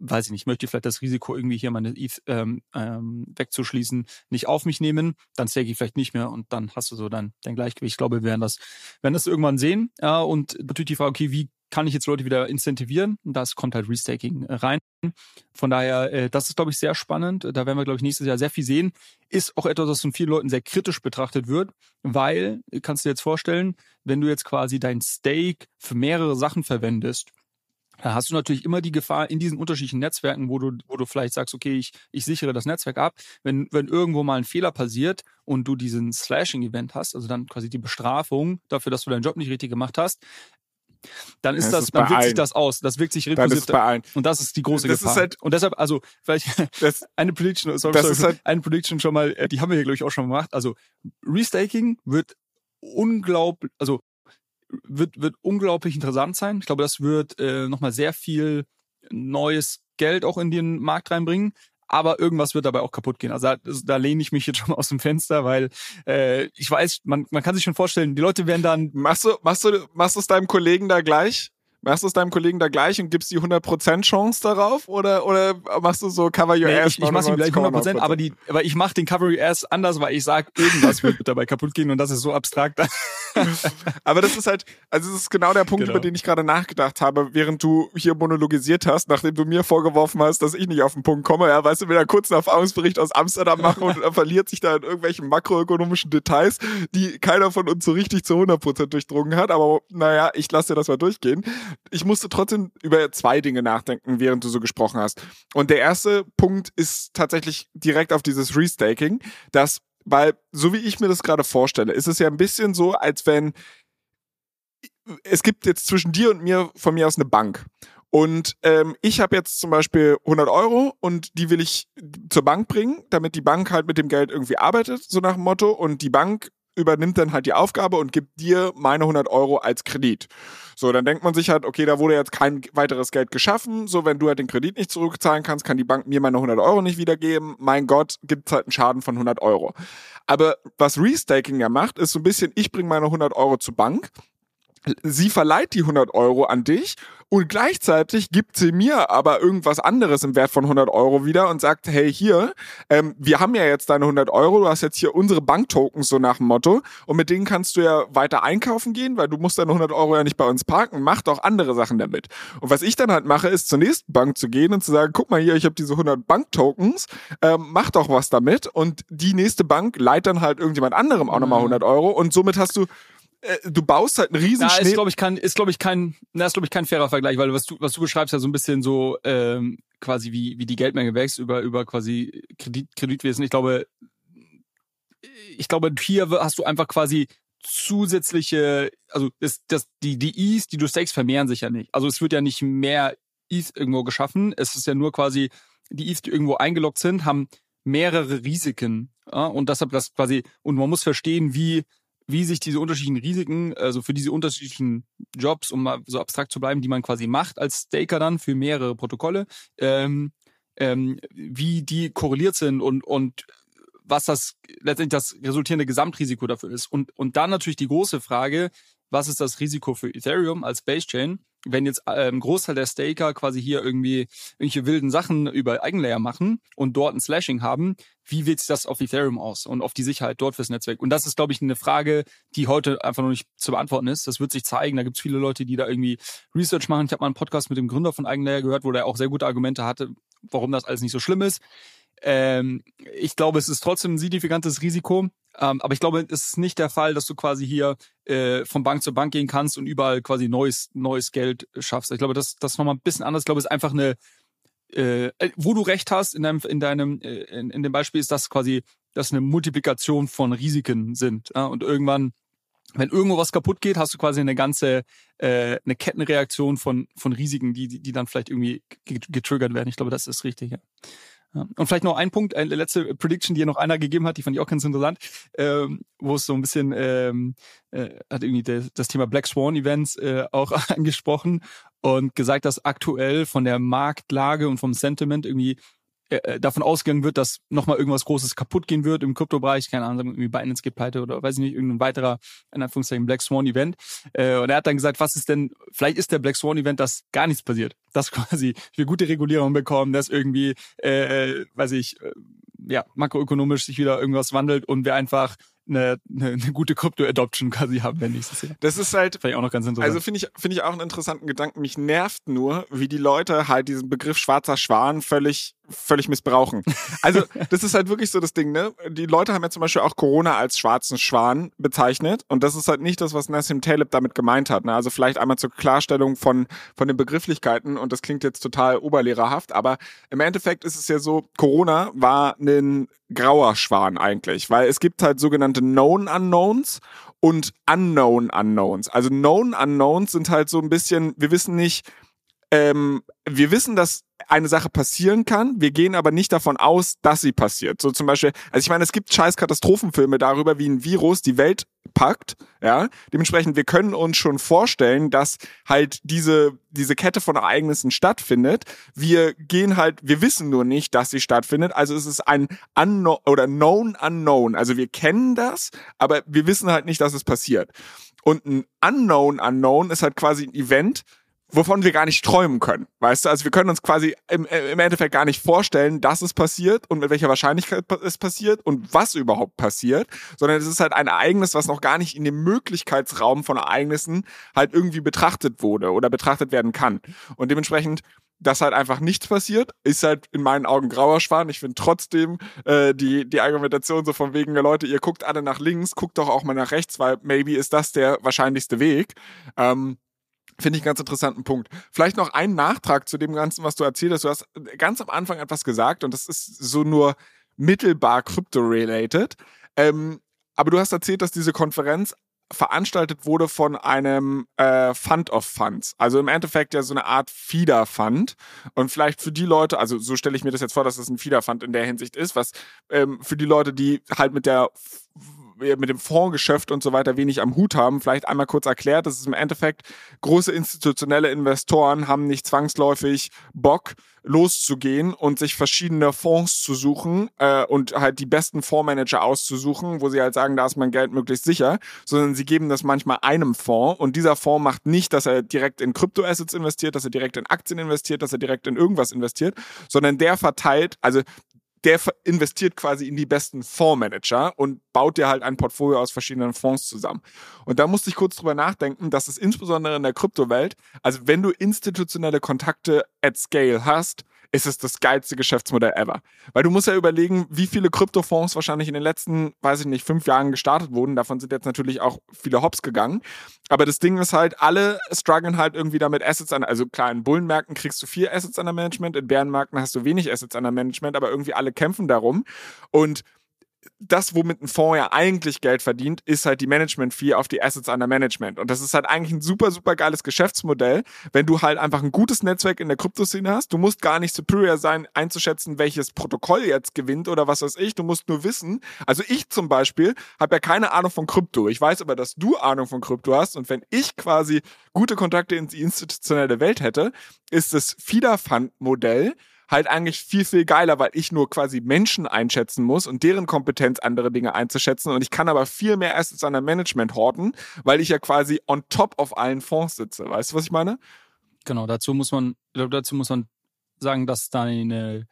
weiß ich nicht, möchte ich vielleicht das Risiko irgendwie hier meine ETH ähm, ähm, wegzuschließen, nicht auf mich nehmen, dann stake ich vielleicht nicht mehr und dann hast du so dein, dein Gleichgewicht. Ich glaube, wir werden das, werden das irgendwann sehen. Ja, und natürlich die Frage, okay, wie kann ich jetzt Leute wieder incentivieren? Das kommt halt Restaking äh, rein. Von daher, äh, das ist, glaube ich, sehr spannend. Da werden wir, glaube ich, nächstes Jahr sehr viel sehen. Ist auch etwas, was von vielen Leuten sehr kritisch betrachtet wird, weil, kannst du dir jetzt vorstellen, wenn du jetzt quasi dein Stake für mehrere Sachen verwendest, da hast du natürlich immer die Gefahr in diesen unterschiedlichen Netzwerken, wo du, wo du vielleicht sagst, okay, ich, ich sichere das Netzwerk ab. Wenn, wenn irgendwo mal ein Fehler passiert und du diesen Slashing-Event hast, also dann quasi die Bestrafung dafür, dass du deinen Job nicht richtig gemacht hast, dann ist das, das dann wirkt allen. sich das aus. Das wirkt sich rekursiv. Und das ist die große das Gefahr. Halt, und deshalb, also vielleicht eine Prediction, sorry, sorry, halt, eine Prediction schon mal, äh, die haben wir hier glaube ich auch schon gemacht. Also Restaking wird unglaublich, also wird, wird unglaublich interessant sein. Ich glaube, das wird äh, nochmal sehr viel neues Geld auch in den Markt reinbringen. Aber irgendwas wird dabei auch kaputt gehen. Also da, da lehne ich mich jetzt schon mal aus dem Fenster, weil äh, ich weiß, man, man kann sich schon vorstellen, die Leute werden dann. Machst du, machst du, machst du es deinem Kollegen da gleich? Machst du es deinem Kollegen da gleich und gibst die 100% Chance darauf oder, oder machst du so Cover Your nee, Ass? Ich, ich mach's ihm gleich 100%, aber, die, aber ich mach den Cover Your Ass anders, weil ich sag, irgendwas wird dabei kaputt gehen und das ist so abstrakt. aber das ist halt, also das ist genau der Punkt, genau. über den ich gerade nachgedacht habe, während du hier monologisiert hast, nachdem du mir vorgeworfen hast, dass ich nicht auf den Punkt komme. Ja, weißt du, wieder kurz einen Erfahrungsbericht aus Amsterdam machen und er verliert sich da in irgendwelchen makroökonomischen Details, die keiner von uns so richtig zu 100% durchdrungen hat. Aber naja, ich lasse dir das mal durchgehen ich musste trotzdem über zwei Dinge nachdenken, während du so gesprochen hast. Und der erste Punkt ist tatsächlich direkt auf dieses Restaking, dass, weil, so wie ich mir das gerade vorstelle, ist es ja ein bisschen so, als wenn es gibt jetzt zwischen dir und mir von mir aus eine Bank. Und ähm, ich habe jetzt zum Beispiel 100 Euro und die will ich zur Bank bringen, damit die Bank halt mit dem Geld irgendwie arbeitet, so nach dem Motto. Und die Bank übernimmt dann halt die Aufgabe und gibt dir meine 100 Euro als Kredit. So, dann denkt man sich halt, okay, da wurde jetzt kein weiteres Geld geschaffen. So, wenn du halt den Kredit nicht zurückzahlen kannst, kann die Bank mir meine 100 Euro nicht wiedergeben. Mein Gott, gibt's halt einen Schaden von 100 Euro. Aber was Restaking ja macht, ist so ein bisschen, ich bringe meine 100 Euro zur Bank sie verleiht die 100 Euro an dich und gleichzeitig gibt sie mir aber irgendwas anderes im Wert von 100 Euro wieder und sagt, hey hier, ähm, wir haben ja jetzt deine 100 Euro, du hast jetzt hier unsere Banktokens so nach dem Motto und mit denen kannst du ja weiter einkaufen gehen, weil du musst deine 100 Euro ja nicht bei uns parken, mach doch andere Sachen damit. Und was ich dann halt mache, ist zur nächsten Bank zu gehen und zu sagen, guck mal hier, ich habe diese 100 Banktokens, ähm, mach doch was damit und die nächste Bank leiht dann halt irgendjemand anderem auch nochmal 100 mhm. Euro und somit hast du äh, du baust halt einen riesen ja, ist glaube ich kein ist glaube ich kein na, ist glaube ich kein fairer Vergleich, weil was du was du beschreibst ja so ein bisschen so ähm, quasi wie wie die Geldmenge wächst über über quasi Kredit Kreditwesen. Ich glaube ich glaube hier hast du einfach quasi zusätzliche also das das die die E's, die du stakes vermehren sich ja nicht. Also es wird ja nicht mehr ETH irgendwo geschaffen, es ist ja nur quasi die ETH, die irgendwo eingeloggt sind, haben mehrere Risiken. Ja? Und deshalb das quasi, und man muss verstehen, wie wie sich diese unterschiedlichen Risiken, also für diese unterschiedlichen Jobs, um mal so abstrakt zu bleiben, die man quasi macht als Staker dann für mehrere Protokolle, ähm, ähm, wie die korreliert sind und, und was das letztendlich das resultierende Gesamtrisiko dafür ist. Und, und dann natürlich die große Frage, was ist das Risiko für Ethereum als Base Chain? wenn jetzt ein Großteil der Staker quasi hier irgendwie irgendwelche wilden Sachen über Eigenlayer machen und dort ein Slashing haben, wie wirkt sich das auf Ethereum aus und auf die Sicherheit dort fürs Netzwerk? Und das ist, glaube ich, eine Frage, die heute einfach noch nicht zu beantworten ist. Das wird sich zeigen. Da gibt es viele Leute, die da irgendwie Research machen. Ich habe mal einen Podcast mit dem Gründer von Eigenlayer gehört, wo der auch sehr gute Argumente hatte, warum das alles nicht so schlimm ist. Ähm, ich glaube, es ist trotzdem ein signifikantes Risiko. Ähm, aber ich glaube, es ist nicht der Fall, dass du quasi hier äh, von Bank zu Bank gehen kannst und überall quasi neues, neues Geld schaffst. Ich glaube, das, das ist nochmal ein bisschen anders. Ich glaube, es ist einfach eine, äh, äh, wo du recht hast in deinem, in deinem, äh, in, in dem Beispiel ist das quasi, dass eine Multiplikation von Risiken sind. Ja? Und irgendwann, wenn irgendwo was kaputt geht, hast du quasi eine ganze, äh, eine Kettenreaktion von, von Risiken, die, die, die dann vielleicht irgendwie getriggert werden. Ich glaube, das ist richtig, ja. Und vielleicht noch ein Punkt, eine letzte Prediction, die ja noch einer gegeben hat, die fand ich auch ganz interessant, ähm, wo es so ein bisschen, ähm, äh, hat irgendwie das, das Thema Black Swan Events äh, auch angesprochen und gesagt, dass aktuell von der Marktlage und vom Sentiment irgendwie äh, äh, davon ausgegangen wird, dass nochmal irgendwas Großes kaputt gehen wird im Kryptobereich, keine Ahnung, irgendwie Binance geht pleite oder weiß ich nicht, irgendein weiterer, in Anführungszeichen, Black Swan Event. Äh, und er hat dann gesagt, was ist denn, vielleicht ist der Black Swan Event, dass gar nichts passiert. Dass quasi wir gute Regulierung bekommen, dass irgendwie, äh, weiß ich, äh, ja, makroökonomisch sich wieder irgendwas wandelt und wir einfach eine, eine, eine gute Krypto-Adoption quasi haben wenn nächstes Jahr. Das ist halt. Finde ich auch noch ganz interessant. Also finde ich, finde ich auch einen interessanten Gedanken. Mich nervt nur, wie die Leute halt diesen Begriff schwarzer Schwan völlig völlig missbrauchen. Also das ist halt wirklich so das Ding, ne? Die Leute haben ja zum Beispiel auch Corona als schwarzen Schwan bezeichnet und das ist halt nicht das, was Nassim Taleb damit gemeint hat. Ne? Also vielleicht einmal zur Klarstellung von, von den Begrifflichkeiten und das klingt jetzt total oberlehrerhaft, aber im Endeffekt ist es ja so, Corona war ein grauer Schwan eigentlich, weil es gibt halt sogenannte Known Unknowns und Unknown Unknowns. Also Known Unknowns sind halt so ein bisschen, wir wissen nicht, ähm, wir wissen, dass eine Sache passieren kann, wir gehen aber nicht davon aus, dass sie passiert. So zum Beispiel, also ich meine, es gibt scheiß Katastrophenfilme darüber, wie ein Virus die Welt packt, ja. Dementsprechend, wir können uns schon vorstellen, dass halt diese, diese Kette von Ereignissen stattfindet. Wir gehen halt, wir wissen nur nicht, dass sie stattfindet. Also es ist ein unknown oder known unknown. Also wir kennen das, aber wir wissen halt nicht, dass es passiert. Und ein unknown unknown ist halt quasi ein Event, wovon wir gar nicht träumen können. Weißt du, also wir können uns quasi im, im Endeffekt gar nicht vorstellen, dass es passiert und mit welcher Wahrscheinlichkeit es passiert und was überhaupt passiert, sondern es ist halt ein Ereignis, was noch gar nicht in dem Möglichkeitsraum von Ereignissen halt irgendwie betrachtet wurde oder betrachtet werden kann. Und dementsprechend dass halt einfach nichts passiert, ist halt in meinen Augen grauer Schwan. Ich finde trotzdem äh, die, die Argumentation so von wegen, Leute, ihr guckt alle nach links, guckt doch auch mal nach rechts, weil maybe ist das der wahrscheinlichste Weg. Ähm, Finde ich einen ganz interessanten Punkt. Vielleicht noch ein Nachtrag zu dem Ganzen, was du erzählt hast. Du hast ganz am Anfang etwas gesagt und das ist so nur mittelbar crypto-related. Ähm, aber du hast erzählt, dass diese Konferenz veranstaltet wurde von einem äh, Fund of Funds. Also im Endeffekt ja so eine Art Feeder-Fund. Und vielleicht für die Leute, also so stelle ich mir das jetzt vor, dass das ein Feeder-Fund in der Hinsicht ist, was ähm, für die Leute, die halt mit der mit dem Fondsgeschäft und so weiter wenig am Hut haben, vielleicht einmal kurz erklärt, das ist im Endeffekt, große institutionelle Investoren haben nicht zwangsläufig Bock, loszugehen und sich verschiedene Fonds zu suchen äh, und halt die besten Fondsmanager auszusuchen, wo sie halt sagen, da ist mein Geld möglichst sicher, sondern sie geben das manchmal einem Fonds. Und dieser Fonds macht nicht, dass er direkt in Kryptoassets investiert, dass er direkt in Aktien investiert, dass er direkt in irgendwas investiert, sondern der verteilt, also der investiert quasi in die besten Fondsmanager und baut dir halt ein Portfolio aus verschiedenen Fonds zusammen. Und da musste ich kurz drüber nachdenken, dass es insbesondere in der Kryptowelt, also wenn du institutionelle Kontakte at scale hast, ist es das geilste Geschäftsmodell ever. Weil du musst ja überlegen, wie viele Kryptofonds wahrscheinlich in den letzten, weiß ich nicht, fünf Jahren gestartet wurden. Davon sind jetzt natürlich auch viele Hops gegangen. Aber das Ding ist halt, alle strugglen halt irgendwie damit Assets an. Also klar, in Bullenmärkten kriegst du viel Assets an der Management, in Bärenmärkten hast du wenig Assets an der Management, aber irgendwie alle kämpfen darum. Und das, womit ein Fonds ja eigentlich Geld verdient, ist halt die Management-Fee auf die Assets under Management. Und das ist halt eigentlich ein super, super geiles Geschäftsmodell, wenn du halt einfach ein gutes Netzwerk in der Kryptoszene hast. Du musst gar nicht superior sein, einzuschätzen, welches Protokoll jetzt gewinnt oder was weiß ich. Du musst nur wissen. Also ich zum Beispiel habe ja keine Ahnung von Krypto. Ich weiß aber, dass du Ahnung von Krypto hast. Und wenn ich quasi gute Kontakte in die institutionelle Welt hätte, ist das Feeder-Fund-Modell halt eigentlich viel, viel geiler, weil ich nur quasi Menschen einschätzen muss und deren Kompetenz, andere Dinge einzuschätzen. Und ich kann aber viel mehr Assets an der Management horten, weil ich ja quasi on top auf allen Fonds sitze. Weißt du, was ich meine? Genau, dazu muss man, dazu muss man sagen, dass deine,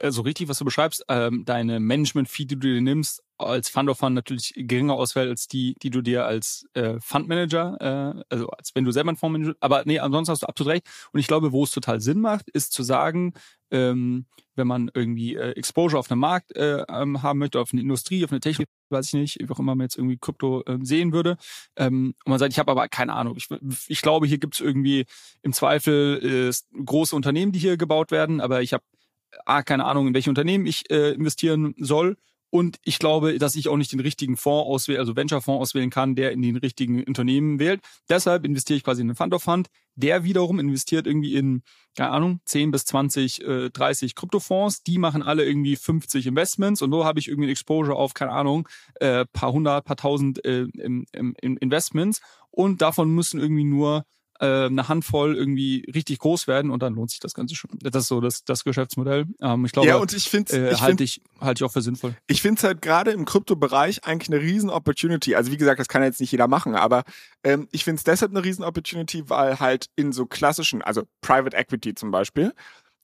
also richtig, was du beschreibst, ähm, deine Management-Fee, die du dir nimmst, als Fund of Fund natürlich geringer ausfällt als die, die du dir als äh, Fundmanager, äh, also als wenn du selber ein Fondsmanager, aber nee, ansonsten hast du absolut recht. Und ich glaube, wo es total Sinn macht, ist zu sagen, ähm, wenn man irgendwie äh, Exposure auf einem Markt äh, ähm, haben möchte, auf eine Industrie, auf eine Technik, weiß ich nicht, wie auch immer man jetzt irgendwie Krypto äh, sehen würde. Ähm, und man sagt, ich habe aber keine Ahnung. Ich, ich glaube, hier gibt es irgendwie im Zweifel äh, große Unternehmen, die hier gebaut werden, aber ich habe A, keine Ahnung, in welche Unternehmen ich äh, investieren soll und ich glaube, dass ich auch nicht den richtigen Fonds auswählen, also Venture-Fonds auswählen kann, der in den richtigen Unternehmen wählt. Deshalb investiere ich quasi in einen Fund of Fund. Der wiederum investiert irgendwie in, keine Ahnung, 10 bis 20, äh, 30 Kryptofonds. Die machen alle irgendwie 50 Investments und so habe ich irgendwie ein Exposure auf, keine Ahnung, äh, paar hundert, paar tausend äh, im, im, im Investments. Und davon müssen irgendwie nur äh, eine Handvoll irgendwie richtig groß werden und dann lohnt sich das Ganze schon. Das ist so das, das Geschäftsmodell. Ähm, ich glaube, ja, und ich finde äh, halte ich, halt ich auch für sinnvoll. Ich finde es halt gerade im Kryptobereich eigentlich eine riesen Opportunity. Also wie gesagt, das kann jetzt nicht jeder machen, aber ähm, ich finde es deshalb eine riesen Opportunity, weil halt in so klassischen, also Private Equity zum Beispiel,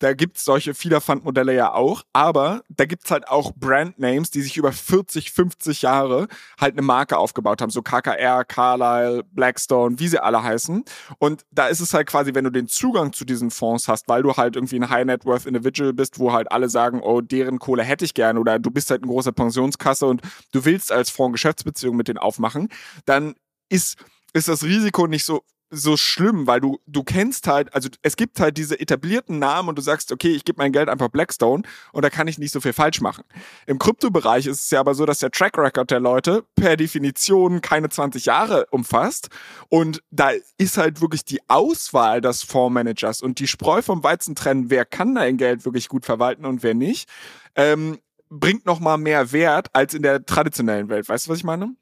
da gibt's solche Feeder-Fund-Modelle ja auch, aber da gibt's halt auch Brandnames, die sich über 40, 50 Jahre halt eine Marke aufgebaut haben, so KKR, Carlyle, Blackstone, wie sie alle heißen. Und da ist es halt quasi, wenn du den Zugang zu diesen Fonds hast, weil du halt irgendwie ein High-Net-Worth-Individual bist, wo halt alle sagen, oh, deren Kohle hätte ich gern oder du bist halt eine große Pensionskasse und du willst als Fonds Geschäftsbeziehungen mit denen aufmachen, dann ist ist das Risiko nicht so so schlimm, weil du, du kennst halt, also es gibt halt diese etablierten Namen und du sagst, okay, ich gebe mein Geld einfach Blackstone und da kann ich nicht so viel falsch machen. Im Kryptobereich ist es ja aber so, dass der Track Record der Leute per Definition keine 20 Jahre umfasst und da ist halt wirklich die Auswahl des Fondsmanagers und die Spreu vom Weizen trennen, wer kann dein Geld wirklich gut verwalten und wer nicht, ähm, bringt nochmal mehr Wert als in der traditionellen Welt. Weißt du, was ich meine?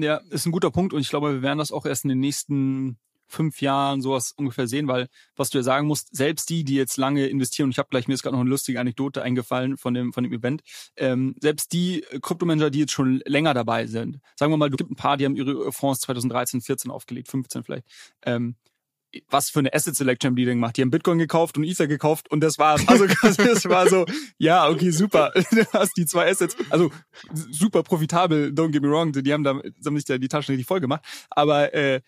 Ja, ist ein guter Punkt und ich glaube, wir werden das auch erst in den nächsten fünf Jahren sowas ungefähr sehen, weil was du ja sagen musst, selbst die, die jetzt lange investieren, und ich habe gleich mir ist gerade noch eine lustige Anekdote eingefallen von dem von dem Event, ähm, selbst die Kryptomanager, die jetzt schon länger dabei sind, sagen wir mal, du gibt ein paar, die haben ihre Fonds 2013, 14 aufgelegt, 15 vielleicht, ähm, was für eine Asset Selection die denn gemacht? Die haben Bitcoin gekauft und Ether gekauft und das war's. Also das war so, ja, okay, super. Du hast die zwei Assets, also super profitabel, don't get me wrong, die haben da haben sich da die Taschen richtig voll gemacht, aber äh,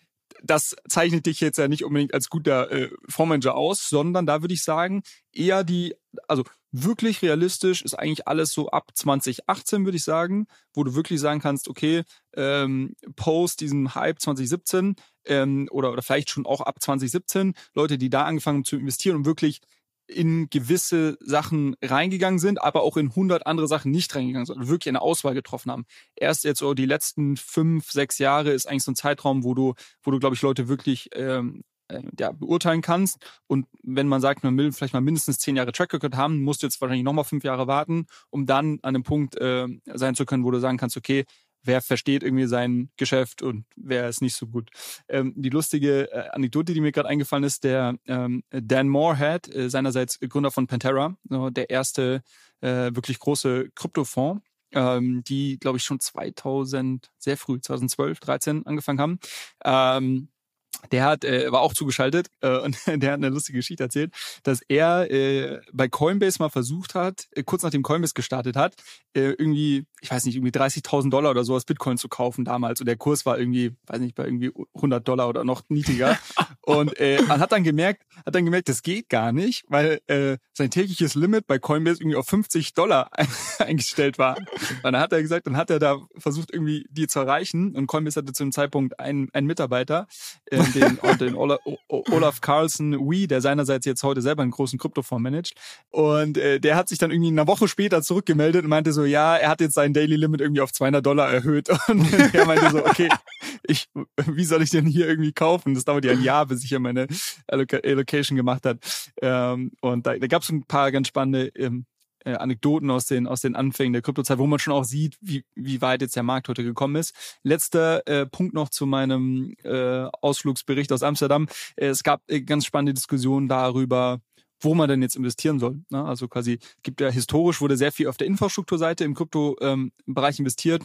das zeichnet dich jetzt ja nicht unbedingt als guter äh, Fondsmanager aus, sondern da würde ich sagen, eher die, also wirklich realistisch ist eigentlich alles so ab 2018, würde ich sagen, wo du wirklich sagen kannst, okay, ähm, post diesen Hype 2017 ähm, oder, oder vielleicht schon auch ab 2017, Leute, die da angefangen zu investieren und wirklich in gewisse Sachen reingegangen sind, aber auch in 100 andere Sachen nicht reingegangen sind, und wirklich eine Auswahl getroffen haben. Erst jetzt so die letzten fünf, sechs Jahre ist eigentlich so ein Zeitraum, wo du, wo du, glaube ich, Leute wirklich ähm, äh, ja, beurteilen kannst. Und wenn man sagt, man will vielleicht mal mindestens zehn Jahre Track Record haben, musst du jetzt wahrscheinlich nochmal fünf Jahre warten, um dann an einem Punkt äh, sein zu können, wo du sagen kannst, okay, wer versteht irgendwie sein Geschäft und wer ist nicht so gut. Ähm, die lustige äh, Anekdote, die mir gerade eingefallen ist, der ähm, Dan Moorhead, äh, seinerseits Gründer von Pantera, so der erste äh, wirklich große Kryptofonds, ähm, die, glaube ich, schon 2000, sehr früh, 2012, 13 angefangen haben. Der hat äh, war auch zugeschaltet äh, und der hat eine lustige Geschichte erzählt, dass er äh, bei Coinbase mal versucht hat, äh, kurz nachdem Coinbase gestartet hat, äh, irgendwie, ich weiß nicht, irgendwie 30.000 Dollar oder sowas Bitcoin zu kaufen damals. Und der Kurs war irgendwie, weiß nicht, bei irgendwie 100 Dollar oder noch niedriger und äh, man hat dann gemerkt, hat dann gemerkt, das geht gar nicht, weil äh, sein tägliches Limit bei Coinbase irgendwie auf 50 Dollar eingestellt war. Und dann hat er gesagt, dann hat er da versucht irgendwie die zu erreichen und Coinbase hatte zu dem Zeitpunkt einen, einen Mitarbeiter äh, den, den Olaf, Olaf Carlson Wee, der seinerseits jetzt heute selber einen großen Kryptofonds managt. Und äh, der hat sich dann irgendwie eine Woche später zurückgemeldet und meinte so, ja, er hat jetzt sein Daily Limit irgendwie auf 200 Dollar erhöht. Und er meinte so, okay, ich, wie soll ich denn hier irgendwie kaufen? Das dauert ja ein Jahr, bis ich hier meine Allocation gemacht hat. Ähm, und da, da gab es ein paar ganz spannende ähm, äh, Anekdoten aus den, aus den Anfängen der Kryptozeit, wo man schon auch sieht, wie, wie weit jetzt der Markt heute gekommen ist. Letzter äh, Punkt noch zu meinem äh, Ausflugsbericht aus Amsterdam. Äh, es gab äh, ganz spannende Diskussionen darüber, wo man denn jetzt investieren soll. Ne? Also quasi gibt ja historisch wurde sehr viel auf der Infrastrukturseite im Krypto-Bereich ähm, investiert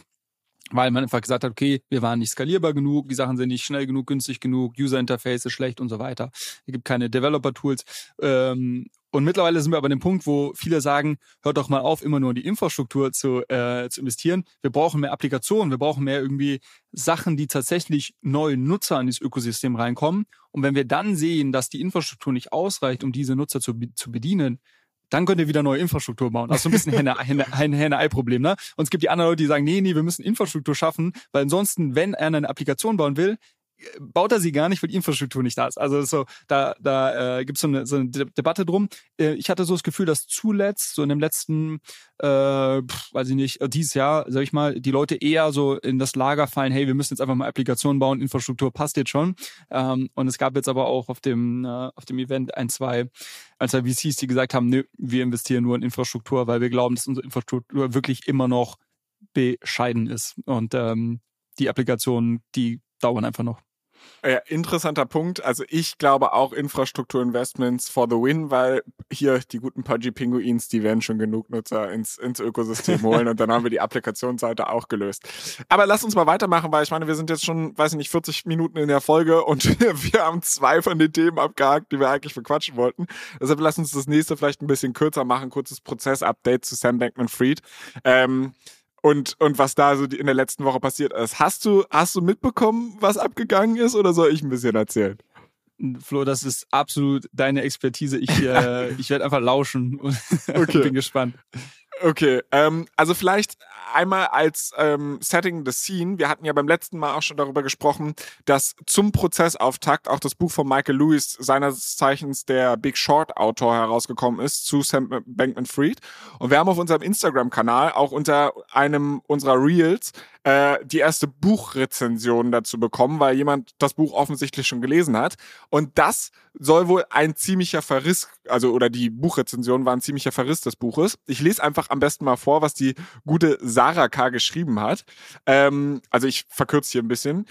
weil man einfach gesagt hat, okay, wir waren nicht skalierbar genug, die Sachen sind nicht schnell genug, günstig genug, User Interface ist schlecht und so weiter. Es gibt keine Developer-Tools. Ähm, und mittlerweile sind wir aber an dem Punkt, wo viele sagen, hört doch mal auf, immer nur in die Infrastruktur zu, äh, zu investieren. Wir brauchen mehr Applikationen, wir brauchen mehr irgendwie Sachen, die tatsächlich neue Nutzer in dieses Ökosystem reinkommen. Und wenn wir dann sehen, dass die Infrastruktur nicht ausreicht, um diese Nutzer zu, zu bedienen, dann könnt ihr wieder neue Infrastruktur bauen. Das ist so ein bisschen ein Henne-Ei-Problem. Ne? Und es gibt die anderen Leute, die sagen, nee, nee, wir müssen Infrastruktur schaffen, weil ansonsten, wenn er eine Applikation bauen will, baut er sie gar nicht, weil die Infrastruktur nicht da ist. Also so, da, da äh, gibt so es eine, so eine Debatte drum. Äh, ich hatte so das Gefühl, dass zuletzt, so in dem letzten, äh, weiß ich nicht, äh, dieses Jahr, sag ich mal, die Leute eher so in das Lager fallen, hey, wir müssen jetzt einfach mal Applikationen bauen, Infrastruktur passt jetzt schon. Ähm, und es gab jetzt aber auch auf dem, äh, auf dem Event ein, zwei, ein, zwei VCs, die gesagt haben, nö, wir investieren nur in Infrastruktur, weil wir glauben, dass unsere Infrastruktur wirklich immer noch bescheiden ist. Und ähm, die Applikationen, die dauern einfach noch. Ja, interessanter Punkt. Also ich glaube auch Infrastrukturinvestments for the win, weil hier die guten Pudgy Pinguins, die werden schon genug Nutzer ins, ins Ökosystem holen und dann haben wir die Applikationsseite auch gelöst. Aber lass uns mal weitermachen, weil ich meine, wir sind jetzt schon, weiß ich nicht, 40 Minuten in der Folge und wir haben zwei von den Themen abgehakt, die wir eigentlich verquatschen wollten. Deshalb lass uns das nächste vielleicht ein bisschen kürzer machen, kurzes Prozess-Update zu Sam Bankman-Fried. Ähm, und, und was da so in der letzten Woche passiert ist. Hast du, hast du mitbekommen, was abgegangen ist oder soll ich ein bisschen erzählen? Flo, das ist absolut deine Expertise. Ich, äh, ich werde einfach lauschen und okay. bin gespannt. Okay, ähm, also vielleicht einmal als ähm, Setting the Scene. Wir hatten ja beim letzten Mal auch schon darüber gesprochen, dass zum Prozessauftakt auch das Buch von Michael Lewis, seines Zeichens der Big Short Autor, herausgekommen ist zu Sam Bankman-Fried. Und wir haben auf unserem Instagram-Kanal auch unter einem unserer Reels äh, die erste Buchrezension dazu bekommen, weil jemand das Buch offensichtlich schon gelesen hat. Und das soll wohl ein ziemlicher Verriss, also oder die Buchrezension war ein ziemlicher Verriss des Buches. Ich lese einfach am besten mal vor, was die gute Sarah K. geschrieben hat. Ähm, also ich verkürze hier ein bisschen.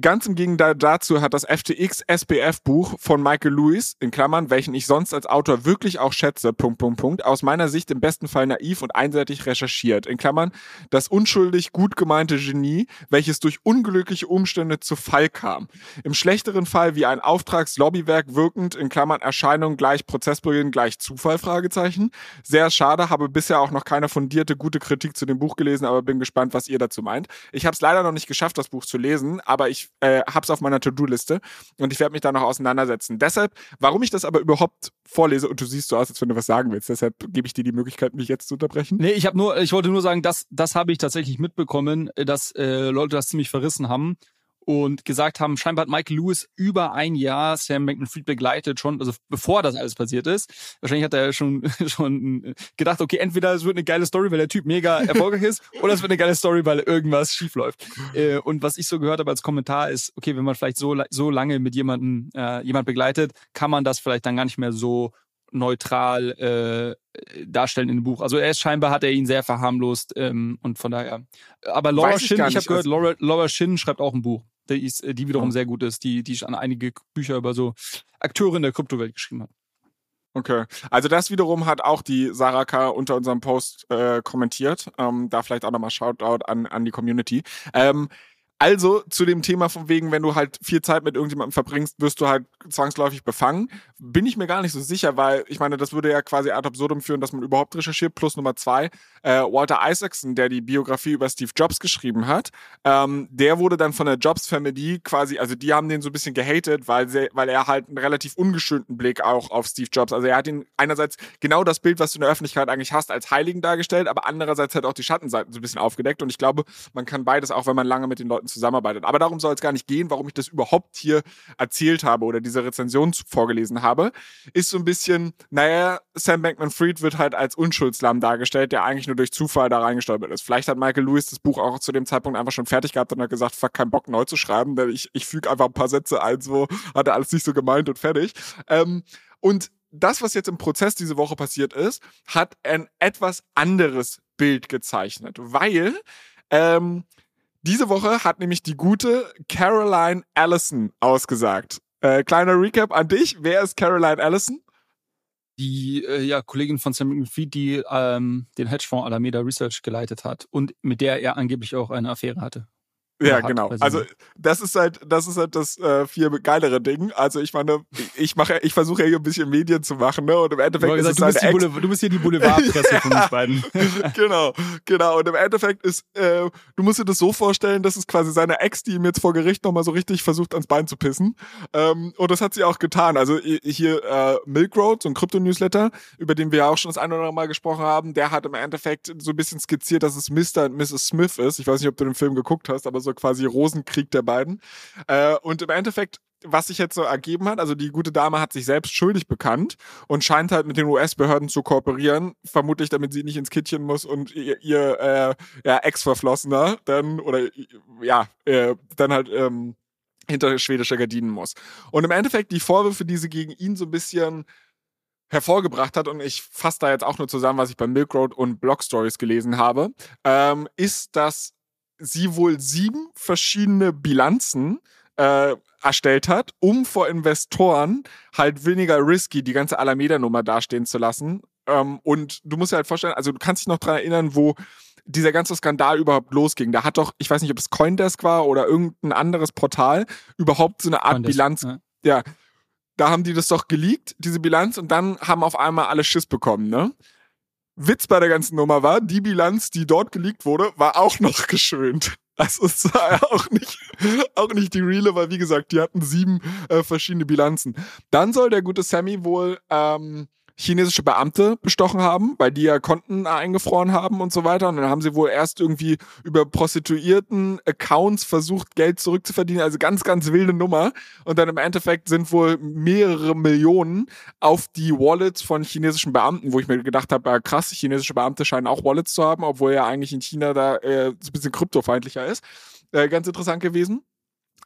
Ganz im Gegenteil dazu hat das FTX SPF Buch von Michael Lewis, in Klammern, welchen ich sonst als Autor wirklich auch schätze, Punkt, Punkt, Punkt, aus meiner Sicht im besten Fall naiv und einseitig recherchiert, in Klammern, das unschuldig gut gemeinte Genie, welches durch unglückliche Umstände zu Fall kam. Im schlechteren Fall wie ein Auftragslobbywerk wirkend, in Klammern Erscheinung gleich Prozessbeginn gleich Zufall, Fragezeichen. Sehr schade, habe bisher auch noch keine fundierte, gute Kritik zu dem Buch gelesen, aber bin gespannt, was ihr dazu meint. Ich habe es leider noch nicht geschafft, das Buch zu lesen, aber ich äh, habe es auf meiner To-Do-Liste und ich werde mich da noch auseinandersetzen. Deshalb, warum ich das aber überhaupt vorlese und du siehst so aus, als wenn du was sagen willst, deshalb gebe ich dir die Möglichkeit, mich jetzt zu unterbrechen. Nee, ich habe nur, ich wollte nur sagen, das, das habe ich tatsächlich mitbekommen, dass äh, Leute das ziemlich verrissen haben und gesagt haben, scheinbar hat Michael Lewis über ein Jahr Sam McMahon-Fried begleitet, schon, also bevor das alles passiert ist. Wahrscheinlich hat er schon, schon gedacht, okay, entweder es wird eine geile Story, weil der Typ mega erfolgreich ist, oder es wird eine geile Story, weil irgendwas schief läuft. Äh, und was ich so gehört habe als Kommentar ist, okay, wenn man vielleicht so, so lange mit jemandem, äh, jemand begleitet, kann man das vielleicht dann gar nicht mehr so neutral äh, darstellen in dem Buch. Also er ist scheinbar hat er ihn sehr verharmlost ähm, und von daher. Aber Laura Weiß ich Shin, ich, nicht, habe gehört, also- Laura, Laura Shin schreibt auch ein Buch, die, ist, die wiederum Oh. sehr gut ist, die die schon einige Bücher über so Akteure in der Kryptowelt geschrieben hat. Okay. Also das wiederum hat auch die Sarah K. unter unserem Post äh, kommentiert. Ähm, da vielleicht auch nochmal Shoutout an, an die Community. Ähm, also zu dem Thema von wegen, wenn du halt viel Zeit mit irgendjemandem verbringst, wirst du halt zwangsläufig befangen. Bin ich mir gar nicht so sicher, weil ich meine, das würde ja quasi ad absurdum führen, dass man überhaupt recherchiert. Plus Nummer zwei, äh, Walter Isaacson, der die Biografie über Steve Jobs geschrieben hat, ähm, der wurde dann von der Jobs Family quasi, also die haben den so ein bisschen gehatet, weil, sie, weil er halt einen relativ ungeschönten Blick auch auf Steve Jobs, also er hat ihn einerseits genau das Bild, was du in der Öffentlichkeit eigentlich hast, als Heiligen dargestellt, aber andererseits halt auch die Schattenseiten so ein bisschen aufgedeckt und ich glaube, man kann beides auch, wenn man lange mit den Leuten zusammenarbeitet. Aber darum soll es gar nicht gehen, warum ich das überhaupt hier erzählt habe oder diese Rezension vorgelesen habe, ist so ein bisschen, naja, Sam Bankman-Fried wird halt als Unschuldslamm dargestellt, der eigentlich nur durch Zufall da reingestolpert ist. Vielleicht hat Michael Lewis das Buch auch zu dem Zeitpunkt einfach schon fertig gehabt und hat gesagt, fuck, kein Bock neu zu schreiben, denn ich, ich füge einfach ein paar Sätze ein, so hat er alles nicht so gemeint und fertig. Ähm, und das, was jetzt im Prozess diese Woche passiert ist, hat ein etwas anderes Bild gezeichnet, weil ähm, diese Woche hat nämlich die gute Caroline Allison ausgesagt. Äh, kleiner Recap an dich. Wer ist Caroline Allison? Die äh, ja, Kollegin von Sam Bankman-Fried, die ähm, den Hedgefonds Alameda Research geleitet hat und mit der er angeblich auch eine Affäre hatte. Ja, hat, genau. Also das ist halt, das ist halt das äh, viel geilere Ding. Also ich meine, ich mache, ich versuche ja hier ein bisschen Medien zu machen, ne? Und im Endeffekt ist gesagt, es du, bist seine die Ex. Boule- du bist hier die Boulevardpresse von uns beiden. genau, genau. Und im Endeffekt ist, äh, du musst dir das so vorstellen, das ist quasi seine Ex, die ihm jetzt vor Gericht nochmal so richtig versucht, ans Bein zu pissen. Ähm, und das hat sie auch getan. Also hier äh, Milk Road, so ein Krypto-Newsletter, über den wir ja auch schon das eine oder andere Mal gesprochen haben, der hat im Endeffekt so ein bisschen skizziert, dass es Mr. und Mrs. Smith ist. Ich weiß nicht, ob du den Film geguckt hast, aber so quasi Rosenkrieg der beiden. Äh, und im Endeffekt was sich jetzt so ergeben hat, also die gute Dame hat sich selbst schuldig bekannt und scheint halt mit den US-Behörden zu kooperieren, vermutlich damit sie nicht ins Kittchen muss und ihr, ihr äh, ja, Ex-Verflossener dann oder ja, äh, dann halt ähm, hinter schwedischer Gardinen muss. Und im Endeffekt die Vorwürfe, die sie gegen ihn so ein bisschen hervorgebracht hat, und ich fasse da jetzt auch nur zusammen, was ich bei Milk Road und Blog Stories gelesen habe, ähm, ist, dass sie wohl sieben verschiedene Bilanzen äh, erstellt hat, um vor Investoren halt weniger risky die ganze Alameda-Nummer dastehen zu lassen. Ähm, und du musst dir halt vorstellen, also du kannst dich noch dran erinnern, wo dieser ganze Skandal überhaupt losging. Da hat doch, ich weiß nicht, ob es Coindesk war oder irgendein anderes Portal, überhaupt so eine Art Coindesk, Bilanz ja. ja, da haben die das doch geleakt, diese Bilanz, und dann haben auf einmal alle Schiss bekommen, ne? Witz bei der ganzen Nummer war, die Bilanz, die dort geleakt wurde, war auch noch geschönt. Also es war auch nicht, auch nicht die reale, weil wie gesagt, die hatten sieben äh, verschiedene Bilanzen. Dann soll der gute Sammy wohl ähm, chinesische Beamte bestochen haben, weil die ja Konten eingefroren haben und so weiter. Und dann haben sie wohl erst irgendwie über Prostituierten Accounts versucht, Geld zurückzuverdienen. Also ganz, ganz wilde Nummer. Und dann im Endeffekt sind wohl mehrere Millionen auf die Wallets von chinesischen Beamten, wo ich mir gedacht habe, ja, krass, chinesische Beamte scheinen auch Wallets zu haben, obwohl ja eigentlich in China da äh, ein bisschen kryptofeindlicher ist. Äh, ganz interessant gewesen.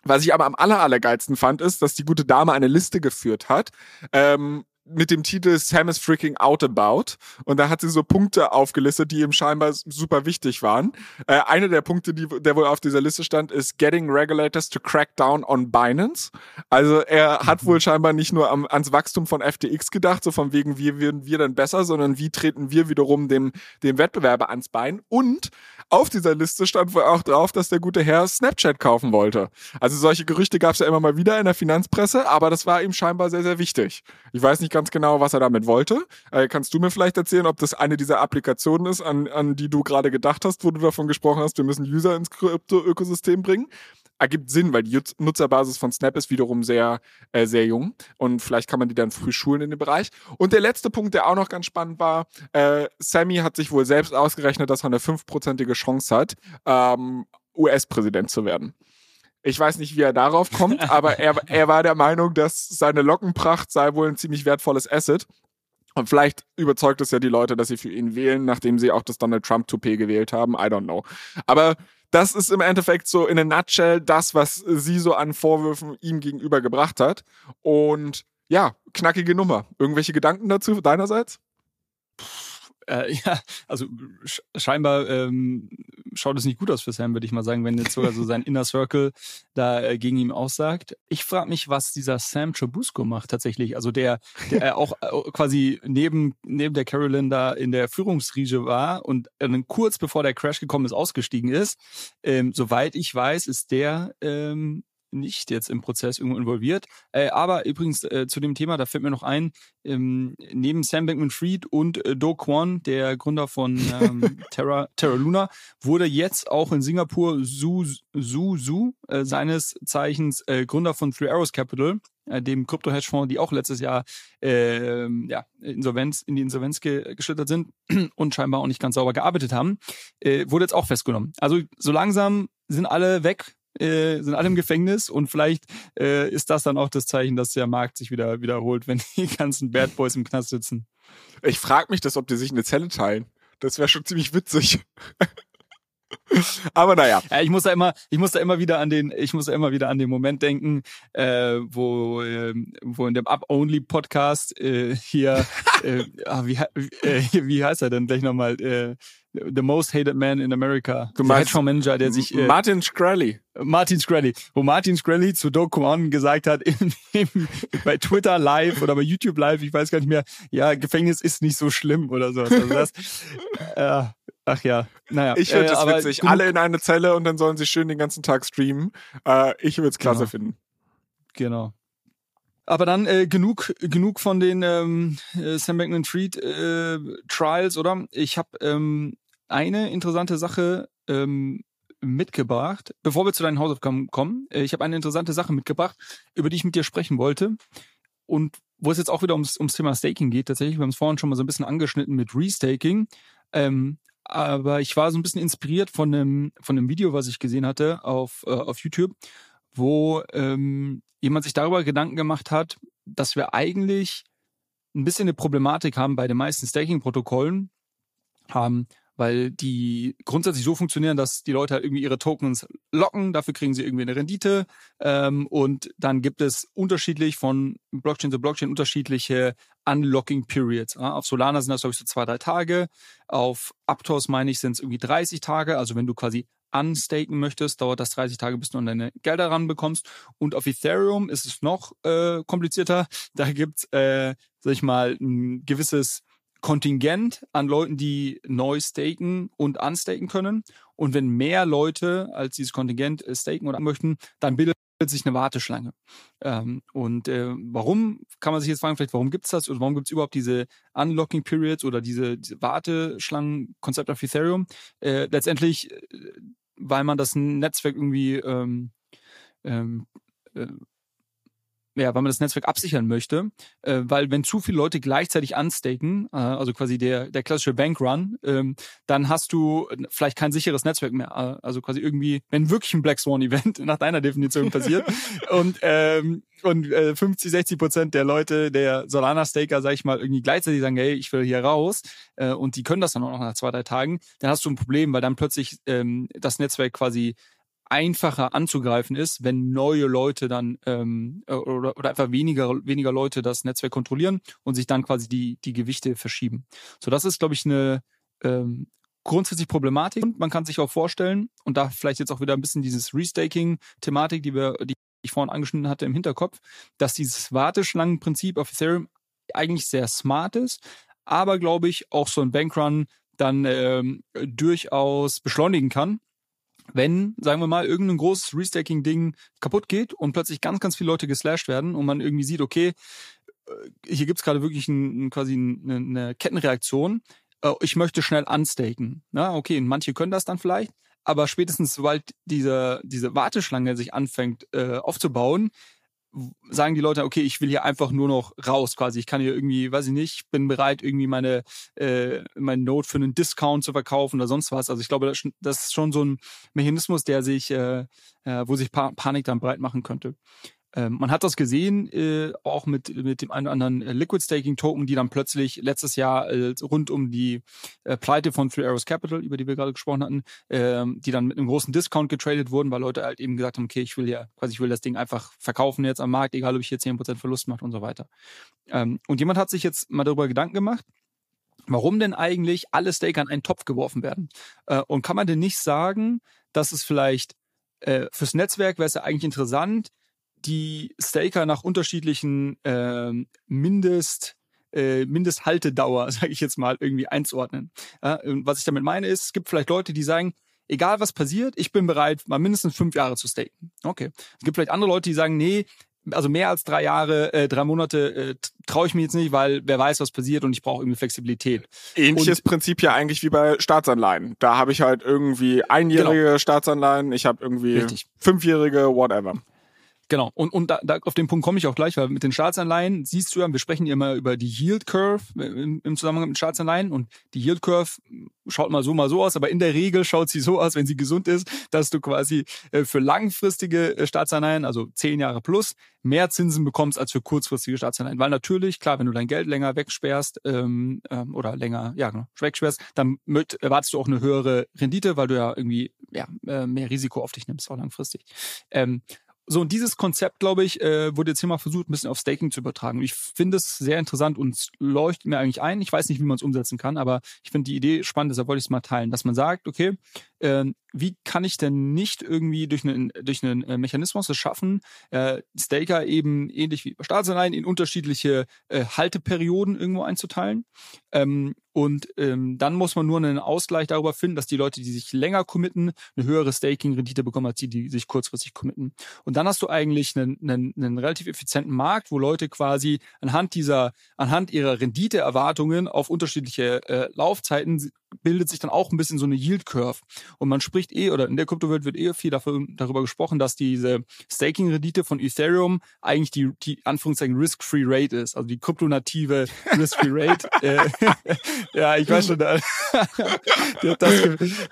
Was ich aber am aller, allergeilsten fand, ist, dass die gute Dame eine Liste geführt hat, ähm, mit dem Titel Sam is freaking out about. Und da hat sie so Punkte aufgelistet, die ihm scheinbar super wichtig waren. Äh, einer der Punkte, die, der wohl auf dieser Liste stand, ist Getting Regulators to Crack Down on Binance. Also er hat wohl scheinbar nicht nur am, ans Wachstum von FTX gedacht, so von wegen, wie werden wir denn besser, sondern wie treten wir wiederum dem, dem Wettbewerber ans Bein. Und auf dieser Liste stand wohl auch drauf, dass der gute Herr Snapchat kaufen wollte. Also solche Gerüchte gab es ja immer mal wieder in der Finanzpresse, aber das war ihm scheinbar sehr, sehr wichtig. Ich weiß nicht ganz genau, was er damit wollte. Äh, kannst du mir vielleicht erzählen, ob das eine dieser Applikationen ist, an, an die du gerade gedacht hast, wo du davon gesprochen hast, wir müssen User ins Krypto-Ökosystem bringen? Ergibt Sinn, weil die Nutzerbasis von Snap ist wiederum sehr, äh, sehr jung und vielleicht kann man die dann früh schulen in dem Bereich. Und der letzte Punkt, der auch noch ganz spannend war, äh, Sammy hat sich wohl selbst ausgerechnet, dass er eine fünfprozentige Chance hat, ähm, US-Präsident zu werden. Ich weiß nicht, wie er darauf kommt, aber er, er war der Meinung, dass seine Lockenpracht sei wohl ein ziemlich wertvolles Asset. Und vielleicht überzeugt es ja die Leute, dass sie für ihn wählen, nachdem sie auch das Donald Trump-Toupet gewählt haben. I don't know. Aber das ist im Endeffekt so in a nutshell das, was sie so an Vorwürfen ihm gegenüber gebracht hat. Und ja, knackige Nummer. Irgendwelche Gedanken dazu deinerseits? Äh, ja, also sch scheinbar ähm, schaut es nicht gut aus für Sam, würde ich mal sagen, wenn jetzt sogar so sein Inner Circle da äh, gegen ihm aussagt. Ich frage mich, was dieser Sam Chobusco macht tatsächlich. Also der, der äh, auch äh, quasi neben, neben der Carolyn da in der Führungsriege war und äh, kurz bevor der Crash gekommen ist, ausgestiegen ist. Ähm, soweit ich weiß, ist der ähm, nicht jetzt im Prozess irgendwo involviert. Äh, aber übrigens äh, zu dem Thema, da fällt mir noch ein, ähm, neben Sam Bankman-Fried und äh, Do Kwon, der Gründer von ähm, Terra, Terra Luna, wurde jetzt auch in Singapur Su Su, Su äh, seines Zeichens äh, Gründer von Three Arrows Capital, äh, dem Krypto-Hedgefonds, die auch letztes Jahr äh, ja, Insolvenz, in die Insolvenz ge geschlittert sind und scheinbar auch nicht ganz sauber gearbeitet haben, äh, wurde jetzt auch festgenommen. Also so langsam sind alle weg äh, sind alle im Gefängnis und vielleicht äh, ist das dann auch das Zeichen, dass der Markt sich wieder wiederholt, wenn die ganzen Bad Boys im Knast sitzen. Ich frage mich das, ob die sich eine Zelle teilen. Das wäre schon ziemlich witzig. Aber naja. Ja, ich muss da immer, ich muss da immer wieder an den, ich muss da immer wieder an den Moment denken, äh, wo, äh, wo in dem Up-Only-Podcast äh, hier, äh, ah, wie, äh, wie heißt er denn gleich nochmal? Äh, The Most Hated Man in America. Du meinst der Manager, der sich äh, Martin Shkreli. Martin Shkreli, wo Martin Shkreli zu Do Kwon gesagt hat in, in, bei Twitter live oder bei YouTube live, ich weiß gar nicht mehr, ja Gefängnis ist nicht so schlimm oder sowas. Also das, äh, ach ja, naja. Ich finde es äh, witzig. Alle in eine Zelle und dann sollen sie schön den ganzen Tag streamen. Äh, ich würde es klasse genau. finden. Genau. Aber dann äh, genug, genug von den ähm, äh, Sam Bankman-Fried äh, Trials, oder? Ich habe ähm, eine interessante Sache ähm, mitgebracht. Bevor wir zu deinen Hausaufgaben kommen, äh, ich habe eine interessante Sache mitgebracht, über die ich mit dir sprechen wollte. Und wo es jetzt auch wieder ums, ums Thema Staking geht, tatsächlich, wir haben es vorhin schon mal so ein bisschen angeschnitten mit Restaking. Ähm, aber ich war so ein bisschen inspiriert von einem, von einem Video, was ich gesehen hatte auf, äh, auf YouTube, wo ähm, jemand sich darüber Gedanken gemacht hat, dass wir eigentlich ein bisschen eine Problematik haben bei den meisten Staking-Protokollen, haben, weil die grundsätzlich so funktionieren, dass die Leute halt irgendwie ihre Tokens locken, dafür kriegen sie irgendwie eine Rendite ähm, und dann gibt es unterschiedlich von Blockchain zu Blockchain unterschiedliche Unlocking Periods. Ja, auf Solana sind das, glaube ich, so zwei, drei Tage. Auf Aptos, meine ich, sind es irgendwie 30 Tage. Also wenn du quasi unstaken möchtest, dauert das 30 Tage, bis du an deine Gelder ranbekommst. Und auf Ethereum ist es noch äh, komplizierter. Da gibt's, äh, sag ich mal, ein gewisses Kontingent an Leuten, die neu staken und unstaken können. Und wenn mehr Leute als dieses Kontingent äh, staken oder möchten, dann bildet sich eine Warteschlange. Ähm, und äh, warum, kann man sich jetzt fragen, vielleicht warum gibt's das oder warum gibt's überhaupt diese Unlocking Periods oder diese, diese Warteschlangen-Konzept auf Ethereum? Äh, letztendlich, äh, weil man das Netzwerk irgendwie ähm, ähm, äh, ja, weil man das Netzwerk absichern möchte, äh, weil wenn zu viele Leute gleichzeitig unstaken, äh, also quasi der, der klassische Bankrun, ähm, dann hast du vielleicht kein sicheres Netzwerk mehr. Äh, also quasi irgendwie, wenn wirklich ein Black Swan Event nach deiner Definition passiert und, ähm, und äh, 50, 60 Prozent der Leute, der Solana-Staker, sag ich mal, irgendwie gleichzeitig sagen, hey, ich will hier raus äh, und die können das dann auch noch nach zwei, drei Tagen, dann hast du ein Problem, weil dann plötzlich ähm, das Netzwerk quasi einfacher anzugreifen ist, wenn neue Leute dann ähm, äh, oder, oder einfach weniger weniger Leute das Netzwerk kontrollieren und sich dann quasi die die Gewichte verschieben. So das ist glaube ich eine ähm, grundsätzlich Problematik. Und man kann sich auch vorstellen und da vielleicht jetzt auch wieder ein bisschen dieses Restaking-Thematik, die wir die ich vorhin angeschnitten hatte im Hinterkopf, dass dieses Warteschlangenprinzip auf Ethereum eigentlich sehr smart ist, aber glaube ich auch so ein Bankrun dann ähm, durchaus beschleunigen kann wenn, sagen wir mal, irgendein großes Restacking-Ding kaputt geht und plötzlich ganz, ganz viele Leute geslashed werden und man irgendwie sieht, okay, äh, hier gibt's gerade wirklich ein, quasi eine, eine Kettenreaktion, äh, ich möchte schnell unstaken. Na, okay, manche können das dann vielleicht, aber spätestens sobald diese, diese Warteschlange sich anfängt äh, aufzubauen, sagen die Leute, okay, ich will hier einfach nur noch raus quasi. Ich kann hier irgendwie, weiß ich nicht, bin bereit, irgendwie meine äh, mein Note für einen Discount zu verkaufen oder sonst was. Also ich glaube, das, ist schon so ein Mechanismus, der sich, äh, äh, wo sich pa Panik dann breit machen könnte. Ähm, man hat das gesehen, äh, auch mit, mit dem einen oder anderen äh, Liquid Staking Token, die dann plötzlich letztes Jahr äh, rund um die äh, Pleite von Three Arrows Capital, über die wir gerade gesprochen hatten, äh, die dann mit einem großen Discount getradet wurden, weil Leute halt eben gesagt haben, okay, ich will ja, quasi ich will das Ding einfach verkaufen jetzt am Markt, egal ob ich hier 10% Verlust mache und so weiter. Ähm, und jemand hat sich jetzt mal darüber Gedanken gemacht, warum denn eigentlich alle Staker in einen Topf geworfen werden? Äh, und kann man denn nicht sagen, dass es vielleicht äh, fürs Netzwerk wäre es ja eigentlich interessant, die Staker nach unterschiedlichen äh, Mindest äh, Mindesthaltedauer, sage ich jetzt mal, irgendwie einzuordnen. Ja, was ich damit meine ist, es gibt vielleicht Leute, die sagen, egal was passiert, ich bin bereit, mal mindestens fünf Jahre zu staken. Okay. Es gibt vielleicht andere Leute, die sagen, nee, also mehr als drei Jahre, äh, drei Monate äh, traue ich mir jetzt nicht, weil wer weiß, was passiert und ich brauche irgendwie Flexibilität. Ähnliches und, Prinzip ja eigentlich wie bei Staatsanleihen. Da habe ich halt irgendwie einjährige genau. Staatsanleihen, ich habe irgendwie Richtig. fünfjährige, whatever. Genau. Und, und da, da auf den Punkt komme ich auch gleich, weil mit den Staatsanleihen siehst du ja, wir sprechen immer über die Yield Curve im, im Zusammenhang mit Staatsanleihen und die Yield Curve schaut mal so, mal so aus, aber in der Regel schaut sie so aus, wenn sie gesund ist, dass du quasi äh, für langfristige äh, Staatsanleihen, also zehn Jahre plus, mehr Zinsen bekommst als für kurzfristige Staatsanleihen. Weil natürlich, klar, wenn du dein Geld länger wegsperrst ähm, ähm, oder länger, ja, genau, wegsperrst, dann möcht, erwartest du auch eine höhere Rendite, weil du ja irgendwie ja, äh, mehr Risiko auf dich nimmst, auch langfristig. Ähm, so, und dieses Konzept, glaube ich, äh, wurde jetzt hier mal versucht, ein bisschen auf Staking zu übertragen. Ich finde es sehr interessant und leuchtet mir eigentlich ein. Ich weiß nicht, wie man es umsetzen kann, aber ich finde die Idee spannend, deshalb wollte ich es mal teilen, dass man sagt, okay, wie kann ich denn nicht irgendwie durch einen, durch einen äh, Mechanismus es schaffen, äh, Staker eben ähnlich wie Staatsanleihen in unterschiedliche äh, Halteperioden irgendwo einzuteilen? Ähm, und ähm, dann muss man nur einen Ausgleich darüber finden, dass die Leute, die sich länger committen, eine höhere Staking-Rendite bekommen als die, die sich kurzfristig committen. Und dann hast du eigentlich einen, einen, einen relativ effizienten Markt, wo Leute quasi anhand dieser, anhand ihrer Renditeerwartungen auf unterschiedliche äh, Laufzeiten bildet sich dann auch ein bisschen so eine Yield Curve. Und man spricht eh, oder in der Kryptowelt wird eh viel dafür, darüber gesprochen, dass diese Staking-Rendite von Ethereum eigentlich die, die Anführungszeichen Risk-Free Rate ist. Also die kryptonative Risk-Free Rate. äh, ja, ich weiß schon, das,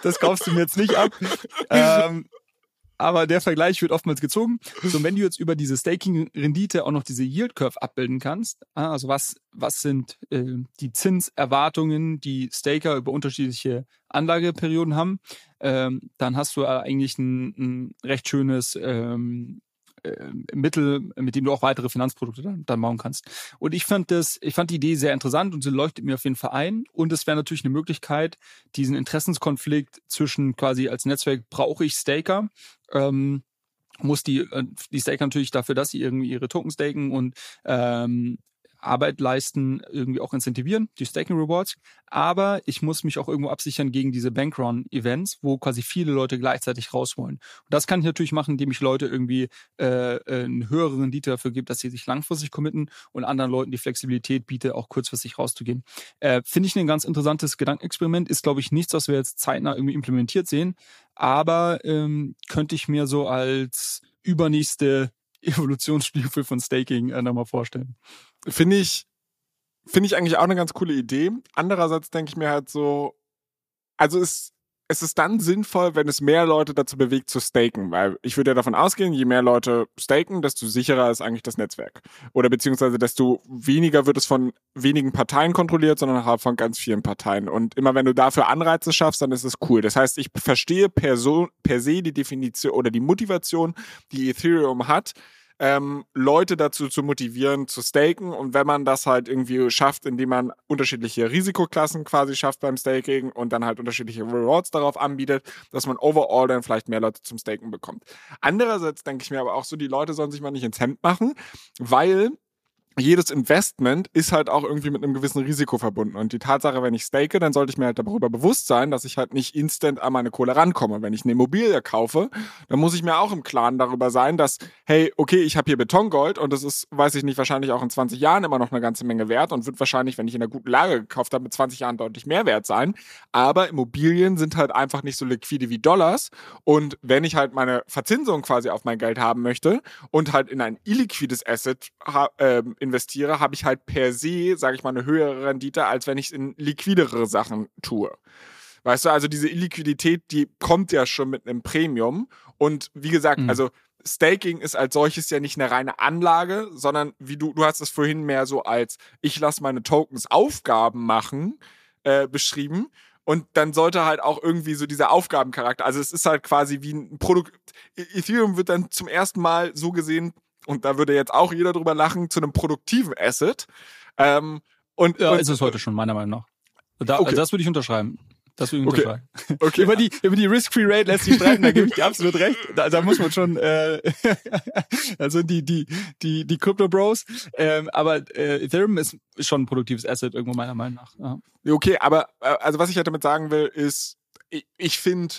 das kaufst du mir jetzt nicht ab. Ähm, aber der Vergleich wird oftmals gezogen. So, wenn du jetzt über diese Staking-Rendite auch noch diese Yield Curve abbilden kannst, ah, also was, was sind äh, die Zinserwartungen, die Staker über unterschiedliche Anlageperioden haben, ähm, dann hast du eigentlich ein, ein recht schönes ähm, äh, Mittel, mit dem du auch weitere Finanzprodukte dann, dann bauen kannst. Und ich fand das, ich fand die Idee sehr interessant und sie leuchtet mir auf jeden Fall ein. Und es wäre natürlich eine Möglichkeit, diesen Interessenskonflikt zwischen quasi als Netzwerk brauche ich Staker, ähm, muss die, äh, die Staker natürlich dafür, dass sie irgendwie ihre Token staken und ähm, Arbeit leisten, irgendwie auch incentivieren, die Staking Rewards. Aber ich muss mich auch irgendwo absichern gegen diese Bankrun-Events, wo quasi viele Leute gleichzeitig raus wollen. Und das kann ich natürlich machen, indem ich Leute irgendwie äh, eine höhere Rendite dafür gebe, dass sie sich langfristig committen und anderen Leuten die Flexibilität biete, auch kurzfristig rauszugehen. Äh, Finde ich ein ganz interessantes Gedankenexperiment. Ist, glaube ich, nichts, was wir jetzt zeitnah irgendwie implementiert sehen. Aber ähm, könnte ich mir so als übernächste Evolutionsstufe von Staking äh, nochmal vorstellen. Finde ich, finde ich eigentlich auch eine ganz coole Idee. Andererseits denke ich mir halt so, also es, es ist dann sinnvoll, wenn es mehr Leute dazu bewegt zu staken, weil ich würde ja davon ausgehen, je mehr Leute staken, desto sicherer ist eigentlich das Netzwerk. Oder beziehungsweise desto weniger wird es von wenigen Parteien kontrolliert, sondern von ganz vielen Parteien. Und immer wenn du dafür Anreize schaffst, dann ist es cool. Das heißt, ich verstehe per, so, per se die Definition oder die Motivation, die Ethereum hat, ähm, Leute dazu zu motivieren, zu staken. Und wenn man das halt irgendwie schafft, indem man unterschiedliche Risikoklassen quasi schafft beim Staking und dann halt unterschiedliche Rewards darauf anbietet, dass man overall dann vielleicht mehr Leute zum Staken bekommt. Andererseits denke ich mir aber auch so, die Leute sollen sich mal nicht ins Hemd machen, weil jedes Investment ist halt auch irgendwie mit einem gewissen Risiko verbunden. Und die Tatsache, wenn ich stake, dann sollte ich mir halt darüber bewusst sein, dass ich halt nicht instant an meine Kohle rankomme. Wenn ich eine Immobilie kaufe, dann muss ich mir auch im Klaren darüber sein, dass, hey, okay, ich habe hier Betongold und das ist, weiß ich nicht, wahrscheinlich auch in 20 Jahren immer noch eine ganze Menge wert und wird wahrscheinlich, wenn ich in einer guten Lage gekauft habe, mit 20 Jahren deutlich mehr wert sein. Aber Immobilien sind halt einfach nicht so liquide wie Dollars. Und wenn ich halt meine Verzinsung quasi auf mein Geld haben möchte und halt in ein illiquides Asset äh, investiere, habe ich halt per se, sage ich mal, eine höhere Rendite, als wenn ich es in liquidere Sachen tue. Weißt du, also diese Illiquidität, die kommt ja schon mit einem Premium. Und wie gesagt, mhm. also Staking ist als solches ja nicht eine reine Anlage, sondern wie du, du hast es vorhin mehr so als ich lasse meine Tokens Aufgaben machen äh, beschrieben. Und dann sollte halt auch irgendwie so dieser Aufgabencharakter, also es ist halt quasi wie ein Produkt. Ethereum wird dann zum ersten Mal so gesehen, und da würde jetzt auch jeder drüber lachen, zu einem produktiven Asset. Ähm, und, ja, und, ist es heute schon, meiner Meinung nach. Da, Okay. also das würde ich unterschreiben. Das würde ich Okay. unterschreiben. okay. Über die, über die Risk-Free-Rate lässt sich streiten, da gebe ich dir absolut recht. Da, da muss man schon, äh, also die, die, die, die Crypto-Bros. Ähm, aber äh, Ethereum ist schon ein produktives Asset irgendwo meiner Meinung nach. Ja. Okay, aber äh, also was ich halt damit sagen will, ist, ich, ich finde,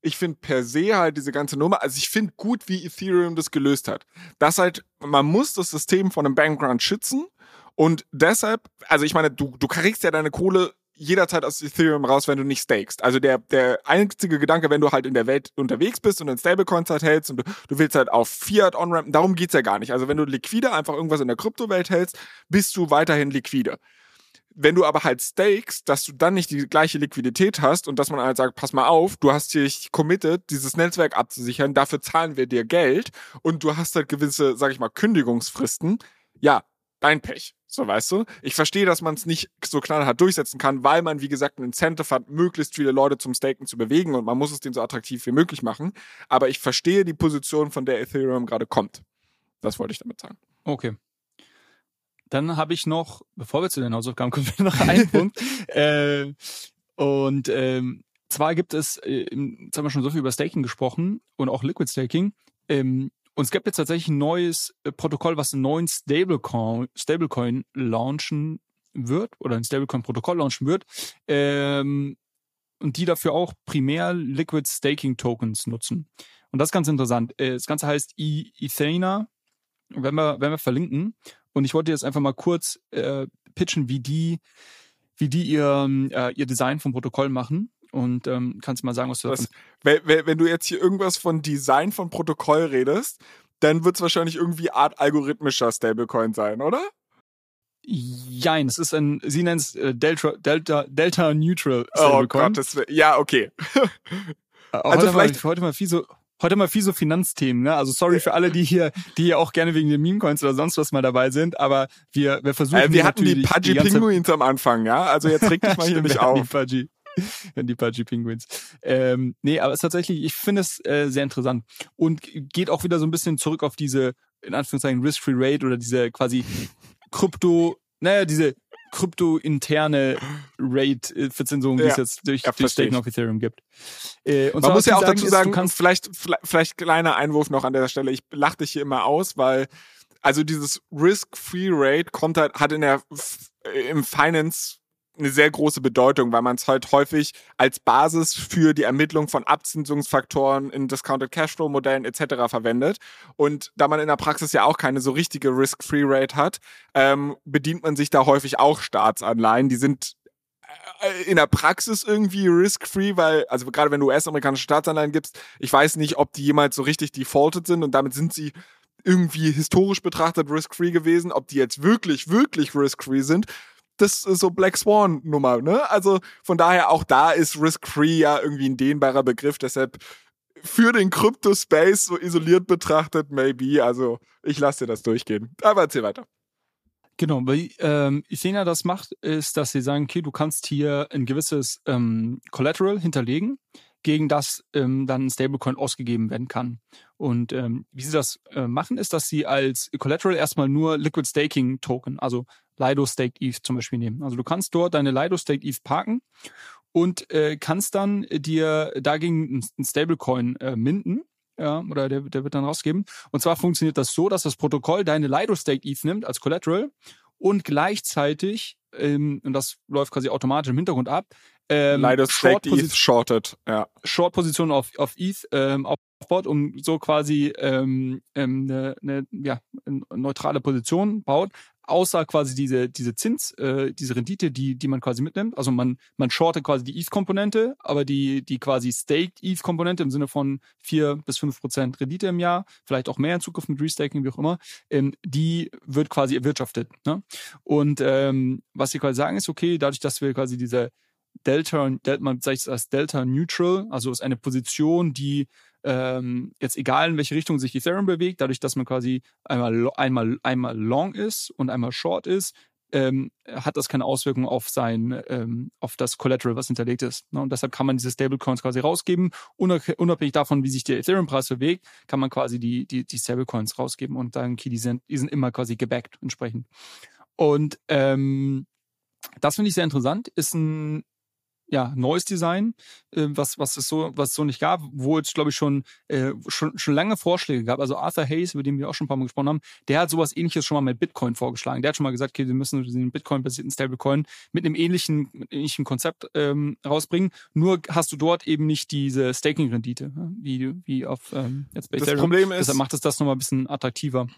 ich finde per se halt diese ganze Nummer, also ich finde gut, wie Ethereum das gelöst hat. Das halt, man muss das System von einem Bankrun schützen und deshalb, also ich meine, du, du kriegst ja deine Kohle jederzeit aus Ethereum raus, wenn du nicht stakest. Also der, der einzige Gedanke, wenn du halt in der Welt unterwegs bist und in Stablecoins halt hältst und du, du willst halt auf Fiat on-rampen, darum geht's ja gar nicht. Also wenn du liquide einfach irgendwas in der Kryptowelt hältst, bist du weiterhin liquide wenn du aber halt stakest, dass du dann nicht die gleiche Liquidität hast und dass man halt sagt, pass mal auf, du hast dich committed, dieses Netzwerk abzusichern, dafür zahlen wir dir Geld und du hast halt gewisse, sag ich mal, Kündigungsfristen, ja, dein Pech. So, weißt du? Ich verstehe, dass man es nicht so knallhart durchsetzen kann, weil man, wie gesagt, ein Incentive hat, möglichst viele Leute zum Staken zu bewegen und man muss es denen so attraktiv wie möglich machen. Aber ich verstehe die Position, von der Ethereum gerade kommt. Das wollte ich damit sagen. Okay. Dann habe ich noch, bevor wir zu den Hausaufgaben kommen, noch einen Punkt. Äh, und ähm, zwar gibt es, äh, jetzt haben wir schon so viel über Staking gesprochen und auch Liquid Staking. Ähm, und es gibt jetzt tatsächlich ein neues äh, Protokoll, was einen neuen Stablecoin, Stablecoin launchen wird oder ein Stablecoin-Protokoll launchen wird. Ähm, und die dafür auch primär Liquid Staking Tokens nutzen. Und das ist ganz interessant. Äh, Das Ganze heißt E- Ethena. Wenn wir, wenn wir verlinken. Und ich wollte jetzt einfach mal kurz äh, pitchen, wie die, wie die ihr, äh, ihr Design vom Protokoll machen. Und ähm, kannst du mal sagen, was du davon Das, wenn, wenn wenn du jetzt hier irgendwas von Design von Protokoll redest, dann wird es wahrscheinlich irgendwie Art algorithmischer Stablecoin sein, oder? Jein, es ist ein, sie nennt es äh, Delta, Delta, Delta Neutral Oh Stablecoin. Gott, das ja, okay. Äh, Also vielleicht- heute mal viel so, heute mal viel so Finanzthemen, ne? Also sorry für alle, die hier, die hier auch gerne wegen den Meme-Coins oder sonst was mal dabei sind, aber wir, wir versuchen. Äh, wir hatten die Pudgy Pinguins am Anfang, ja? Also jetzt reg dich mal hier nicht auf. Die Pudgy, die Pudgy Penguins. Ähm, nee, aber es ist tatsächlich, ich finde es äh, sehr interessant und geht auch wieder so ein bisschen zurück auf diese, in Anführungszeichen, Risk-Free Rate oder diese quasi Krypto, naja, diese krypto-interne Rate-Verzinsung, die Ja. es jetzt durch, Ja, durch ich. auf Ethereum gibt. Äh, und Man muss ja auch dazu ist, sagen, du kannst, vielleicht, vielleicht, kleiner Einwurf noch an der Stelle. Ich lach dich hier immer aus, weil also dieses Risk-Free Rate kommt halt, hat in der im Finance eine sehr große Bedeutung, weil man es halt häufig als Basis für die Ermittlung von Abzinsungsfaktoren in Discounted Cashflow Modellen etc. verwendet. Und da man in der Praxis ja auch keine so richtige Risk-Free Rate hat, ähm, bedient man sich da häufig auch Staatsanleihen. Die sind äh, in der Praxis irgendwie risk-free, weil, also gerade wenn du US-amerikanische Staatsanleihen gibst, ich weiß nicht, ob die jemals so richtig defaulted sind und damit sind sie irgendwie historisch betrachtet risk-free gewesen. Ob die jetzt wirklich, wirklich risk-free sind, das ist so Black Swan-Nummer, ne? Also von daher auch da ist risk-free ja irgendwie ein dehnbarer Begriff, deshalb für den Crypto-Space so isoliert betrachtet, maybe. Also ich lasse dir das durchgehen. Aber erzähl weiter. Genau, weil ähm, Ethena das macht, ist, dass sie sagen, okay, du kannst hier ein gewisses ähm, Collateral hinterlegen, gegen das ähm, dann ein Stablecoin ausgegeben werden kann. Und ähm, wie sie das äh, machen, ist, dass sie als Collateral erstmal nur Liquid Staking Token, also Lido Staked ETH zum Beispiel nehmen. Also du kannst dort deine Lido Staked ETH parken und äh, kannst dann dir dagegen ein Stablecoin äh, minden. Ja, oder der, der wird dann rausgeben. Und zwar funktioniert das so, dass das Protokoll deine Lido Staked ETH nimmt als Collateral und gleichzeitig, ähm, und das läuft quasi automatisch im Hintergrund ab, ähm, Leider Stake Short-Posi- ETH shorted, ja. Short-Position auf, auf ETH ähm, aufbaut, um so quasi ähm, ähm, eine, eine, ja, eine neutrale Position baut, außer quasi diese, diese Zins, äh, diese Rendite, die, die man quasi mitnimmt. Also man, man shortet quasi die ETH-Komponente, aber die, die quasi staked ETH-Komponente im Sinne von vier bis fünf Prozent Rendite im Jahr, vielleicht auch mehr in Zukunft mit Restaking, wie auch immer, ähm, die wird quasi erwirtschaftet. Ne? Und ähm, was sie quasi sagen ist, okay, dadurch, dass wir quasi diese Delta, Delta man sagt es als Delta Neutral, also ist eine Position, die ähm, jetzt egal in welche Richtung sich Ethereum bewegt, dadurch, dass man quasi einmal, einmal, einmal long ist und einmal short ist, ähm, hat das keine Auswirkung auf sein, ähm, auf das Collateral, was hinterlegt ist. Ne? Und deshalb kann man diese Stablecoins quasi rausgeben. Unabhängig davon, wie sich der Ethereum-Preis bewegt, kann man quasi die, die, die Stablecoins rausgeben und sagen, okay, die sind, die sind immer quasi gebackt entsprechend. Und ähm, das finde ich sehr interessant. Ist ein ja, neues Design, äh, was, was es so, was es so nicht gab, wo es, glaube ich, schon, äh, schon, schon lange Vorschläge gab. Also Arthur Hayes, über den wir auch schon ein paar Mal gesprochen haben, der hat sowas ähnliches schon mal mit Bitcoin vorgeschlagen. Der hat schon mal gesagt, okay, wir müssen den Bitcoin-basierten Stablecoin mit einem ähnlichen, mit einem ähnlichen Konzept ähm, rausbringen. Nur hast du dort eben nicht diese Staking-Rendite, ne, wie, wie auf ähm, jetzt bei Das Ethereum. Problem ist, Deshalb macht es das nochmal ein bisschen attraktiver.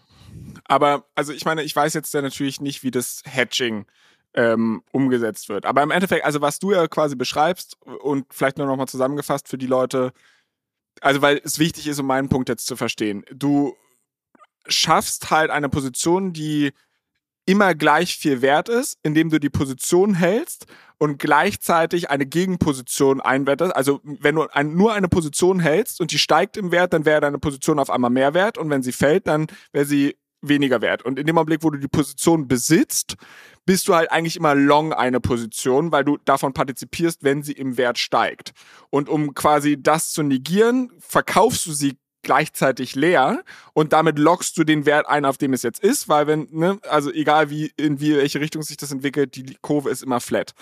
Aber, also ich meine, ich weiß jetzt ja natürlich nicht, wie das Hedging ähm, umgesetzt wird. Aber im Endeffekt, also was du ja quasi beschreibst und vielleicht nur nochmal zusammengefasst für die Leute, also weil es wichtig ist, um meinen Punkt jetzt zu verstehen. Du schaffst halt eine Position, die immer gleich viel wert ist, indem du die Position hältst und gleichzeitig eine Gegenposition einwettest. Also wenn du ein, nur eine Position hältst und die steigt im Wert, dann wäre deine Position auf einmal mehr wert und wenn sie fällt, dann wäre sie weniger wert. Und in dem Augenblick, wo du die Position besitzt, bist du halt eigentlich immer long eine Position, weil du davon partizipierst, wenn sie im Wert steigt. Und um quasi das zu negieren, verkaufst du sie gleichzeitig leer und damit lockst du den Wert ein, auf dem es jetzt ist, weil wenn, ne, also egal wie, in welche Richtung sich das entwickelt, die Kurve ist immer flat.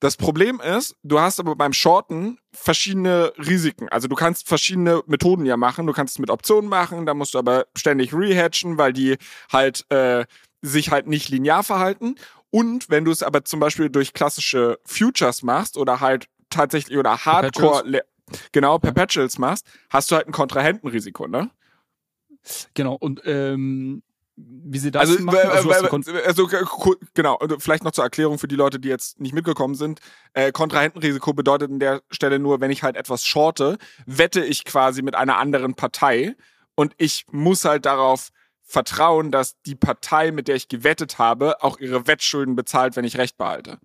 Das Problem ist, du hast aber beim Shorten verschiedene Risiken. Also du kannst verschiedene Methoden ja machen. Du kannst es mit Optionen machen, da musst du aber ständig rehatchen, weil die halt äh, sich halt nicht linear verhalten. Und wenn du es aber zum Beispiel durch klassische Futures machst oder halt tatsächlich oder Hardcore, genau, Perpetuals machst, hast du halt ein Kontrahentenrisiko, ne? Genau, und ähm, wie sie das also, machen. Also, also, also genau, also vielleicht noch zur Erklärung für die Leute, die jetzt nicht mitgekommen sind. Äh, Kontrahentenrisiko bedeutet an der Stelle nur, wenn ich halt etwas shorte, wette ich quasi mit einer anderen Partei und ich muss halt darauf vertrauen, dass die Partei, mit der ich gewettet habe, auch ihre Wettschulden bezahlt, wenn ich Recht behalte.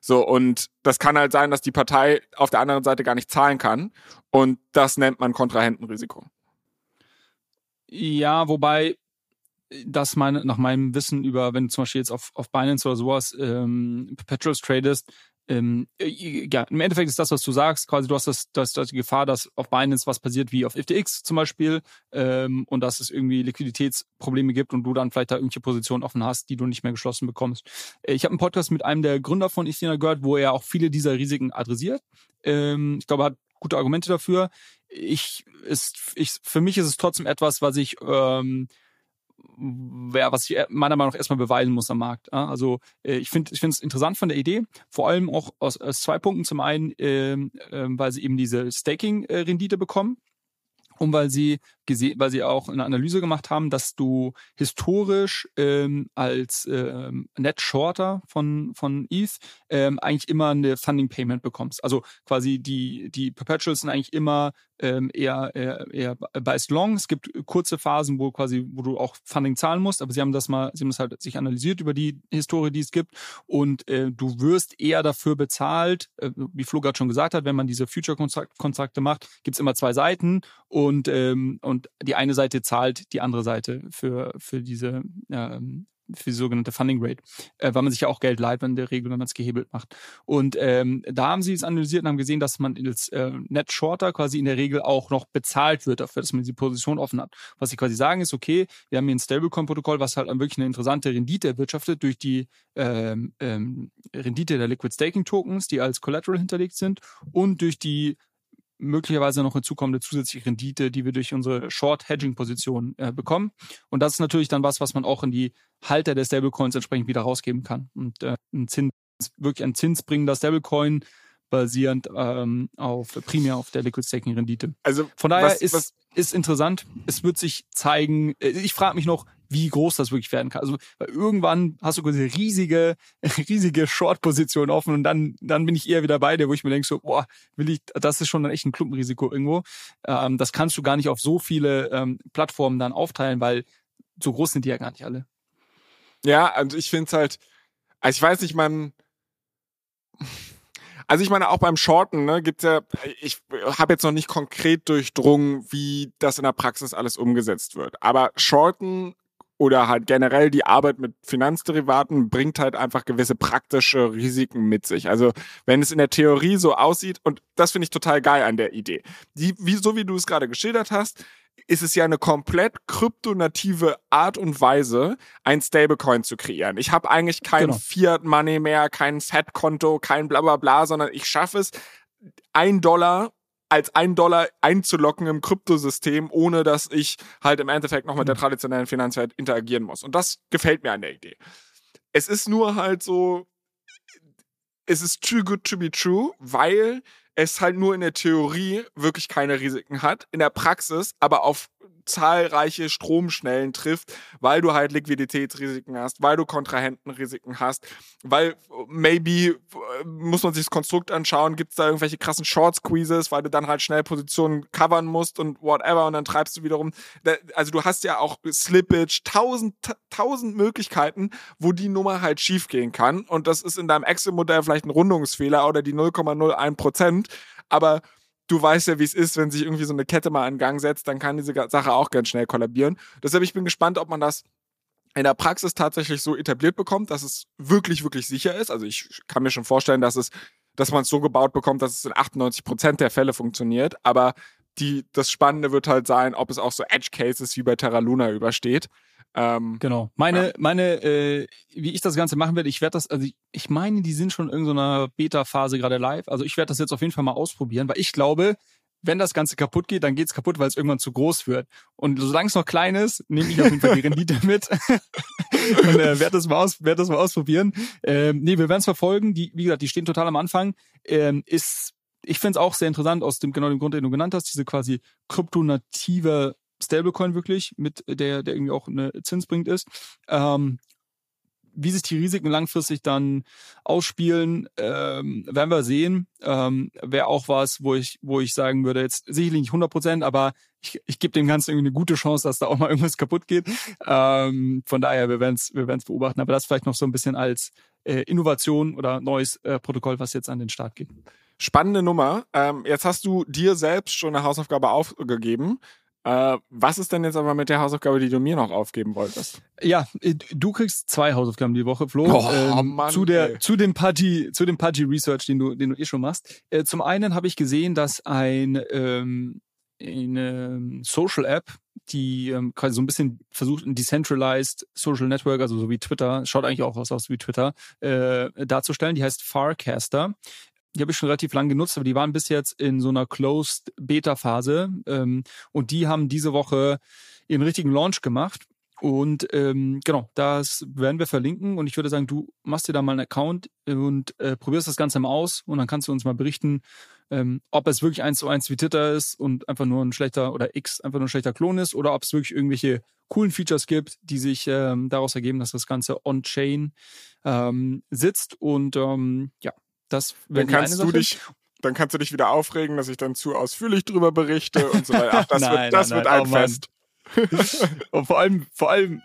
So, und das kann halt sein, dass die Partei auf der anderen Seite gar nicht zahlen kann. Und das nennt man Kontrahentenrisiko. Ja, wobei das meine, nach meinem Wissen über, wenn du zum Beispiel jetzt auf, auf Binance oder sowas ähm, Perpetuals tradest, ähm, äh, ja, im Endeffekt ist das, was du sagst, quasi du hast das, das, das die Gefahr, dass auf Binance was passiert wie auf FTX zum Beispiel ähm, und dass es irgendwie Liquiditätsprobleme gibt und du dann vielleicht da irgendwelche Positionen offen hast, die du nicht mehr geschlossen bekommst. Äh, ich habe einen Podcast mit einem der Gründer von Ethereum gehört, wo er auch viele dieser Risiken adressiert. Ähm, ich glaube, er hat gute Argumente dafür. Ich ist, ich, für mich ist es trotzdem etwas, was ich ähm, wer, was ich meiner Meinung nach erstmal beweisen muss am Markt. Also äh, ich finde ich finde es interessant von der Idee, vor allem auch aus, aus zwei Punkten. Zum einen, ähm, äh, weil sie eben diese Staking-Rendite bekommen und weil sie gesehen, weil sie auch eine Analyse gemacht haben, dass du historisch ähm, als ähm, Net Shorter von von ETH ähm, eigentlich immer eine Funding Payment bekommst. Also quasi die die Perpetuals sind eigentlich immer ähm, eher, eher, eher biased long. Es gibt kurze Phasen, wo quasi, wo du auch Funding zahlen musst, aber sie haben das mal, sie haben das halt sich analysiert über die Historie, die es gibt. Und äh, du wirst eher dafür bezahlt, äh, wie Flo gerade schon gesagt hat, wenn man diese Future-Kontrakte macht, gibt's immer zwei Seiten und, ähm, und die eine Seite zahlt die andere Seite für, für diese ähm, für die sogenannte Funding Rate, äh, weil man sich ja auch Geld leiht, wenn der Regel, wenn man es gehebelt macht. Und ähm, da haben sie es analysiert und haben gesehen, dass man als äh, Net Shorter quasi in der Regel auch noch bezahlt wird dafür, dass man diese Position offen hat. Was sie quasi sagen ist, okay, wir haben hier ein Stablecoin-Protokoll, was halt wirklich eine interessante Rendite erwirtschaftet durch die ähm, ähm, Rendite der Liquid Staking Tokens, die als Collateral hinterlegt sind und durch die möglicherweise noch hinzukommende zusätzliche Rendite, die wir durch unsere Short-Hedging-Position äh, bekommen. Und das ist natürlich dann was, was man auch in die Halter der Stablecoins entsprechend wieder rausgeben kann. Und äh, ein Zins, wirklich ein zinsbringender Stablecoin basierend ähm, auf primär auf der Liquid Staking Rendite. Also von daher was, ist was ist interessant. Es wird sich zeigen. Äh, ich frage mich noch, wie groß das wirklich werden kann. Also weil irgendwann hast du quasi riesige riesige Short Position offen und dann dann bin ich eher wieder bei dir, wo ich mir denke so, boah, will ich das ist schon echt ein Klumpenrisiko irgendwo. Ähm, das kannst du gar nicht auf so viele ähm, Plattformen dann aufteilen, weil so groß sind die ja gar nicht alle. Ja, also ich finde es halt, also ich weiß nicht, man Also ich meine, auch beim Shorten ne, gibt's ja, ich habe jetzt noch nicht konkret durchdrungen, wie das in der Praxis alles umgesetzt wird. Aber Shorten oder halt generell die Arbeit mit Finanzderivaten bringt halt einfach gewisse praktische Risiken mit sich. Also wenn es in der Theorie so aussieht, und das finde ich total geil an der Idee, die, wie, so wie du es gerade geschildert hast, ist es ja eine komplett kryptonative Art und Weise, ein Stablecoin zu kreieren. Ich habe eigentlich kein genau. Fiat Money mehr, kein Fat-Konto, kein bla bla bla, sondern ich schaffe es, ein Dollar als ein Dollar einzulocken im Kryptosystem, ohne dass ich halt im Endeffekt noch mit der mhm. traditionellen Finanzwelt interagieren muss. Und das gefällt mir an der Idee. Es ist nur halt so, es ist too good to be true, weil es halt nur in der Theorie wirklich keine Risiken hat, in der Praxis aber auf zahlreiche Stromschnellen trifft, weil du halt Liquiditätsrisiken hast, weil du Kontrahentenrisiken hast, weil maybe muss man sich das Konstrukt anschauen, gibt es da irgendwelche krassen Short Squeezes, weil du dann halt schnell Positionen covern musst und whatever und dann treibst du wiederum. Also du hast ja auch Slippage, tausend, tausend Möglichkeiten, wo die Nummer halt schief gehen kann und das ist in deinem Excel-Modell vielleicht ein Rundungsfehler oder die 0,01 Prozent, aber du weißt ja, wie es ist, wenn sich irgendwie so eine Kette mal in Gang setzt, dann kann diese Sache auch ganz schnell kollabieren. Deshalb, ich bin gespannt, ob man das in der Praxis tatsächlich so etabliert bekommt, dass es wirklich, wirklich sicher ist. Also ich kann mir schon vorstellen, dass es, dass man es so gebaut bekommt, dass es in 98 Prozent der Fälle funktioniert. Aber die, das Spannende wird halt sein, ob es auch so Edge Cases wie bei Terra Luna übersteht. Ähm, genau. Meine, ja. meine, äh, wie ich das Ganze machen werde, ich werde das, also ich meine, die sind schon in irgendeiner Beta-Phase gerade live. Also ich werde das jetzt auf jeden Fall mal ausprobieren, weil ich glaube, wenn das Ganze kaputt geht, dann geht's kaputt, weil es irgendwann zu groß wird. Und solange es noch klein ist, nehme ich auf jeden Fall die Rendite mit und äh, werde das, mal aus, werd das mal ausprobieren. Ähm, nee, wir werden es verfolgen. Die, wie gesagt, die stehen total am Anfang. Ähm, ist, ich finde es auch sehr interessant aus dem genau dem Grund, den du genannt hast, diese quasi kryptonative Stablecoin wirklich, mit der, der irgendwie auch eine Zins bringt ist. Ähm, wie sich die Risiken langfristig dann ausspielen, ähm, werden wir sehen. Ähm, Wäre auch was, wo ich, wo ich sagen würde, jetzt sicherlich nicht 100 Prozent, aber ich, ich gebe dem Ganzen irgendwie eine gute Chance, dass da auch mal irgendwas kaputt geht. Ähm, von daher, wir werden es wir werden's beobachten. Aber das vielleicht noch so ein bisschen als äh, Innovation oder neues äh, Protokoll, was jetzt an den Start geht. Spannende Nummer. Ähm, jetzt hast du dir selbst schon eine Hausaufgabe aufgegeben. Äh, was ist denn jetzt aber mit der Hausaufgabe, die du mir noch aufgeben wolltest? Ja, äh, du kriegst zwei Hausaufgaben die Woche, Flo. Oh, ähm, Mann, zu der, ey. zu dem Pudgy, zu dem Pudgy Research, den du, den du eh schon machst. Äh, zum einen habe ich gesehen, dass ein ähm, eine Social App, die ähm, quasi so ein bisschen versucht, ein decentralized Social Network, also so wie Twitter, schaut eigentlich auch aus, aus wie Twitter, äh, darzustellen. Die heißt Farcaster die habe ich schon relativ lang genutzt, aber die waren bis jetzt in so einer Closed Beta-Phase ähm, und die haben diese Woche ihren richtigen Launch gemacht. Und ähm, genau, das werden wir verlinken. Und ich würde sagen, du machst dir da mal einen Account und äh, probierst das Ganze mal aus. Und dann kannst du uns mal berichten, ähm, ob es wirklich eins zu eins wie Twitter ist und einfach nur ein schlechter oder X einfach nur ein schlechter Klon ist oder ob es wirklich irgendwelche coolen Features gibt, die sich ähm, daraus ergeben, dass das Ganze on-chain ähm, sitzt. Und ähm, ja, das dann kannst du dich dann kannst du dich wieder aufregen, dass ich dann zu ausführlich drüber berichte und so weiter. Ach, das nein, wird, das nein, wird nein. ein oh, Fest. und vor allem, vor allem,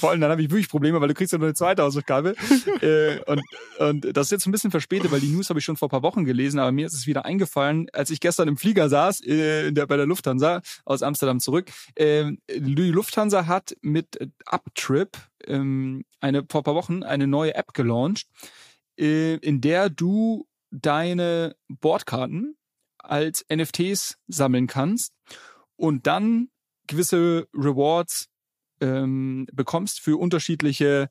vor allem, dann habe ich wirklich Probleme, weil du kriegst ja noch eine zweite Hausaufgabe. äh, und, und das ist jetzt ein bisschen verspätet, weil die News habe ich schon vor ein paar Wochen gelesen, aber mir ist es wieder eingefallen, als ich gestern im Flieger saß, äh, der, bei der Lufthansa aus Amsterdam zurück. Äh, die Lufthansa hat mit Uptrip ähm, eine, vor ein paar Wochen eine neue App gelauncht in der du deine Bordkarten als NFTs sammeln kannst und dann gewisse Rewards ähm, bekommst für unterschiedliche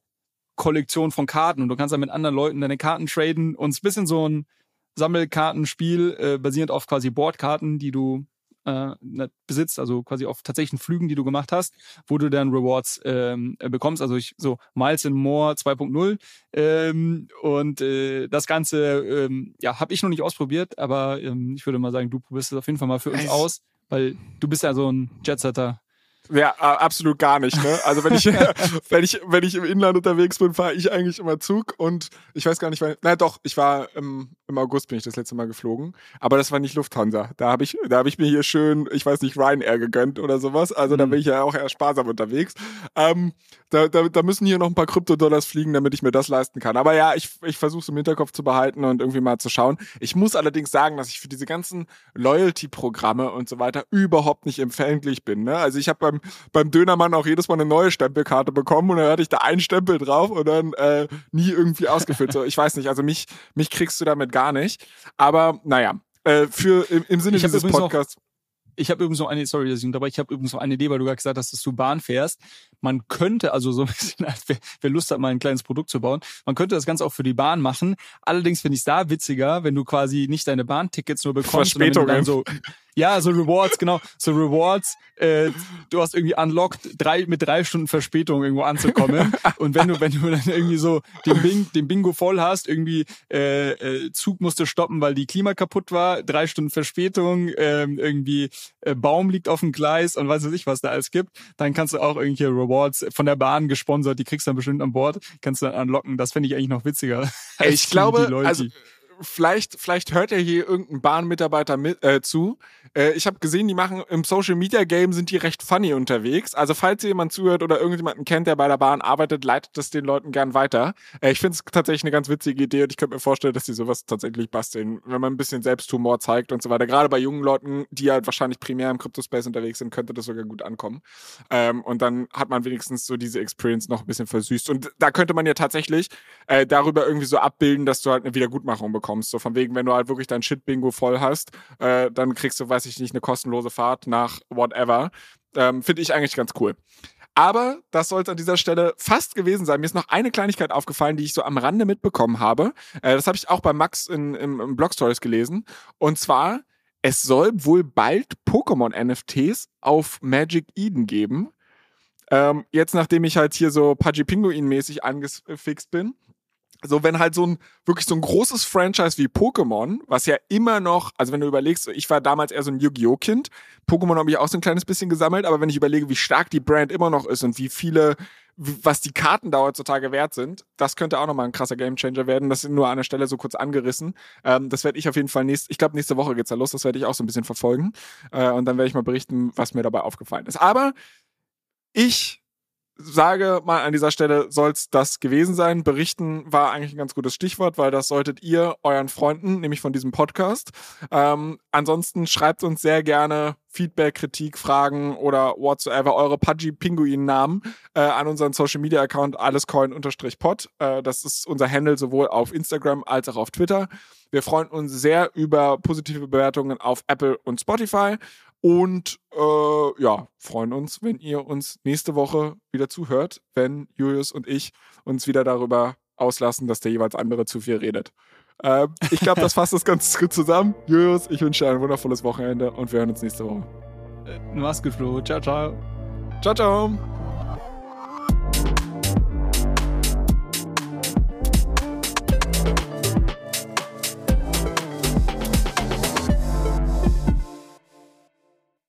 Kollektionen von Karten. Und du kannst dann mit anderen Leuten deine Karten traden und es ist ein bisschen so ein Sammelkartenspiel äh, basierend auf quasi Bordkarten, die du äh, ne, besitzt, also quasi auf tatsächlichen Flügen, die du gemacht hast, wo du dann Rewards ähm, bekommst, also ich, so Miles and More 2.0 ähm, und äh, das Ganze, ähm, ja, habe ich noch nicht ausprobiert, aber ähm, ich würde mal sagen, du probierst es auf jeden Fall mal für uns aus, weil du bist ja so ein Jetsetter. Ja, absolut gar nicht. Ne? Also wenn ich, wenn ich, wenn ich im Inland unterwegs bin, fahre ich eigentlich immer Zug und ich weiß gar nicht, weil, na doch, ich war im, Im August bin ich das letzte Mal geflogen. Aber das war nicht Lufthansa. Da habe ich, da habe ich mir hier schön, ich weiß nicht, Ryanair gegönnt oder sowas. Also da Mhm. bin ich ja auch eher sparsam unterwegs. Ähm, da, da, da müssen hier noch ein paar Kryptodollars fliegen, damit ich mir das leisten kann. Aber ja, ich, ich versuche es im Hinterkopf zu behalten und irgendwie mal zu schauen. Ich muss allerdings sagen, dass ich für diese ganzen Loyalty-Programme und so weiter überhaupt nicht empfänglich bin. Ne? Also ich habe beim, beim Dönermann auch jedes Mal eine neue Stempelkarte bekommen und dann hatte ich da einen Stempel drauf und dann äh, nie irgendwie ausgefüllt. So, ich weiß nicht, also mich, mich kriegst du damit gar nicht. Aber naja, äh, für im, im Sinne dieses Podcasts. Ich habe übrigens noch eine, sorry, dass ich unterbreche, ich habe übrigens noch eine Idee, weil du gerade gesagt hast, dass du Bahn fährst. Man könnte, also so ein bisschen, als wer, wer Lust hat, mal ein kleines Produkt zu bauen, man könnte das Ganze auch für die Bahn machen. Allerdings finde ich es da witziger, wenn du quasi nicht deine Bahntickets nur bekommst, sondern wenn du dann so, ja, so Rewards, genau, so Rewards, äh, du hast irgendwie unlocked, drei, mit drei Stunden Verspätung irgendwo anzukommen. Und wenn du, wenn du dann irgendwie so den, Bing, den Bingo voll hast, irgendwie äh, äh, Zug musste stoppen, weil die Klima kaputt war, drei Stunden Verspätung, ähm, irgendwie äh, Baum liegt auf dem Gleis und weiß ich, was da alles gibt, dann kannst du auch irgendwelche Rewards von der Bahn gesponsert, die kriegst du dann bestimmt an Bord, kannst du dann unlocken. Das finde ich eigentlich noch witziger. Ich glaube, die Leute. also vielleicht, vielleicht hört ja hier irgendein Bahnmitarbeiter mit, äh, zu. Äh, ich habe gesehen, die machen im Social Media Game sind die recht funny unterwegs. Also falls ihr jemand zuhört oder irgendjemanden kennt, der bei der Bahn arbeitet, leitet das den Leuten gern weiter. Äh, ich finde es tatsächlich eine ganz witzige Idee und ich könnte mir vorstellen, dass die sowas tatsächlich basteln, wenn man ein bisschen Selbsthumor zeigt und so weiter. Gerade bei jungen Leuten, die halt wahrscheinlich primär im Crypto-Space unterwegs sind, könnte das sogar gut ankommen. Ähm, und dann hat man wenigstens so diese Experience noch ein bisschen versüßt. Und da könnte man ja tatsächlich äh, darüber irgendwie so abbilden, dass du halt eine Wiedergutmachung bekommst. So von wegen, wenn du halt wirklich dein Shit-Bingo voll hast, äh, dann kriegst du, weiß ich nicht, eine kostenlose Fahrt nach whatever. Ähm, Finde ich eigentlich ganz cool. Aber das soll es an dieser Stelle fast gewesen sein. Mir ist noch eine Kleinigkeit aufgefallen, die ich so am Rande mitbekommen habe. Äh, das habe ich auch bei Max in, im, im Blog Stories gelesen. Und zwar, es soll wohl bald Pokémon-NFTs auf Magic Eden geben. Ähm, jetzt, nachdem ich halt hier so Pudgy Pinguin-mäßig angefixt bin. So, wenn halt so ein, wirklich so ein großes Franchise wie Pokémon, was ja immer noch, also wenn du überlegst, ich war damals eher so ein Yu-Gi-Oh! Kind. Pokémon habe ich auch so ein kleines bisschen gesammelt, aber wenn ich überlege, wie stark die Brand immer noch ist und wie viele, was die Karten da heutzutage wert sind, das könnte auch nochmal ein krasser Gamechanger werden. Das sind nur an der Stelle so kurz angerissen. Ähm, das werde ich auf jeden Fall nächst, ich glaube, nächste Woche geht's da los, das werde ich auch so ein bisschen verfolgen. Äh, und dann werde ich mal berichten, was mir dabei aufgefallen ist. Aber ich sage mal an dieser Stelle, soll's das gewesen sein. Berichten war eigentlich ein ganz gutes Stichwort, weil das solltet ihr euren Freunden, nämlich von diesem Podcast. Ähm, ansonsten schreibt uns sehr gerne Feedback, Kritik, Fragen oder whatsoever eure Pudgy Pinguin Namen äh, an unseren Social Media Account allescoin-pod. Äh, das ist unser Handle sowohl auf Instagram als auch auf Twitter. Wir freuen uns sehr über positive Bewertungen auf Apple und Spotify und äh, ja, freuen uns, wenn ihr uns nächste Woche wieder zuhört, wenn Julius und ich uns wieder darüber auslassen, dass der jeweils andere zu viel redet. Äh, ich glaube, das fasst das ganz gut zusammen. Julius, ich wünsche dir ein wundervolles Wochenende und wir hören uns nächste Woche. Mach's gut, Flo. Ciao, ciao. Ciao, ciao.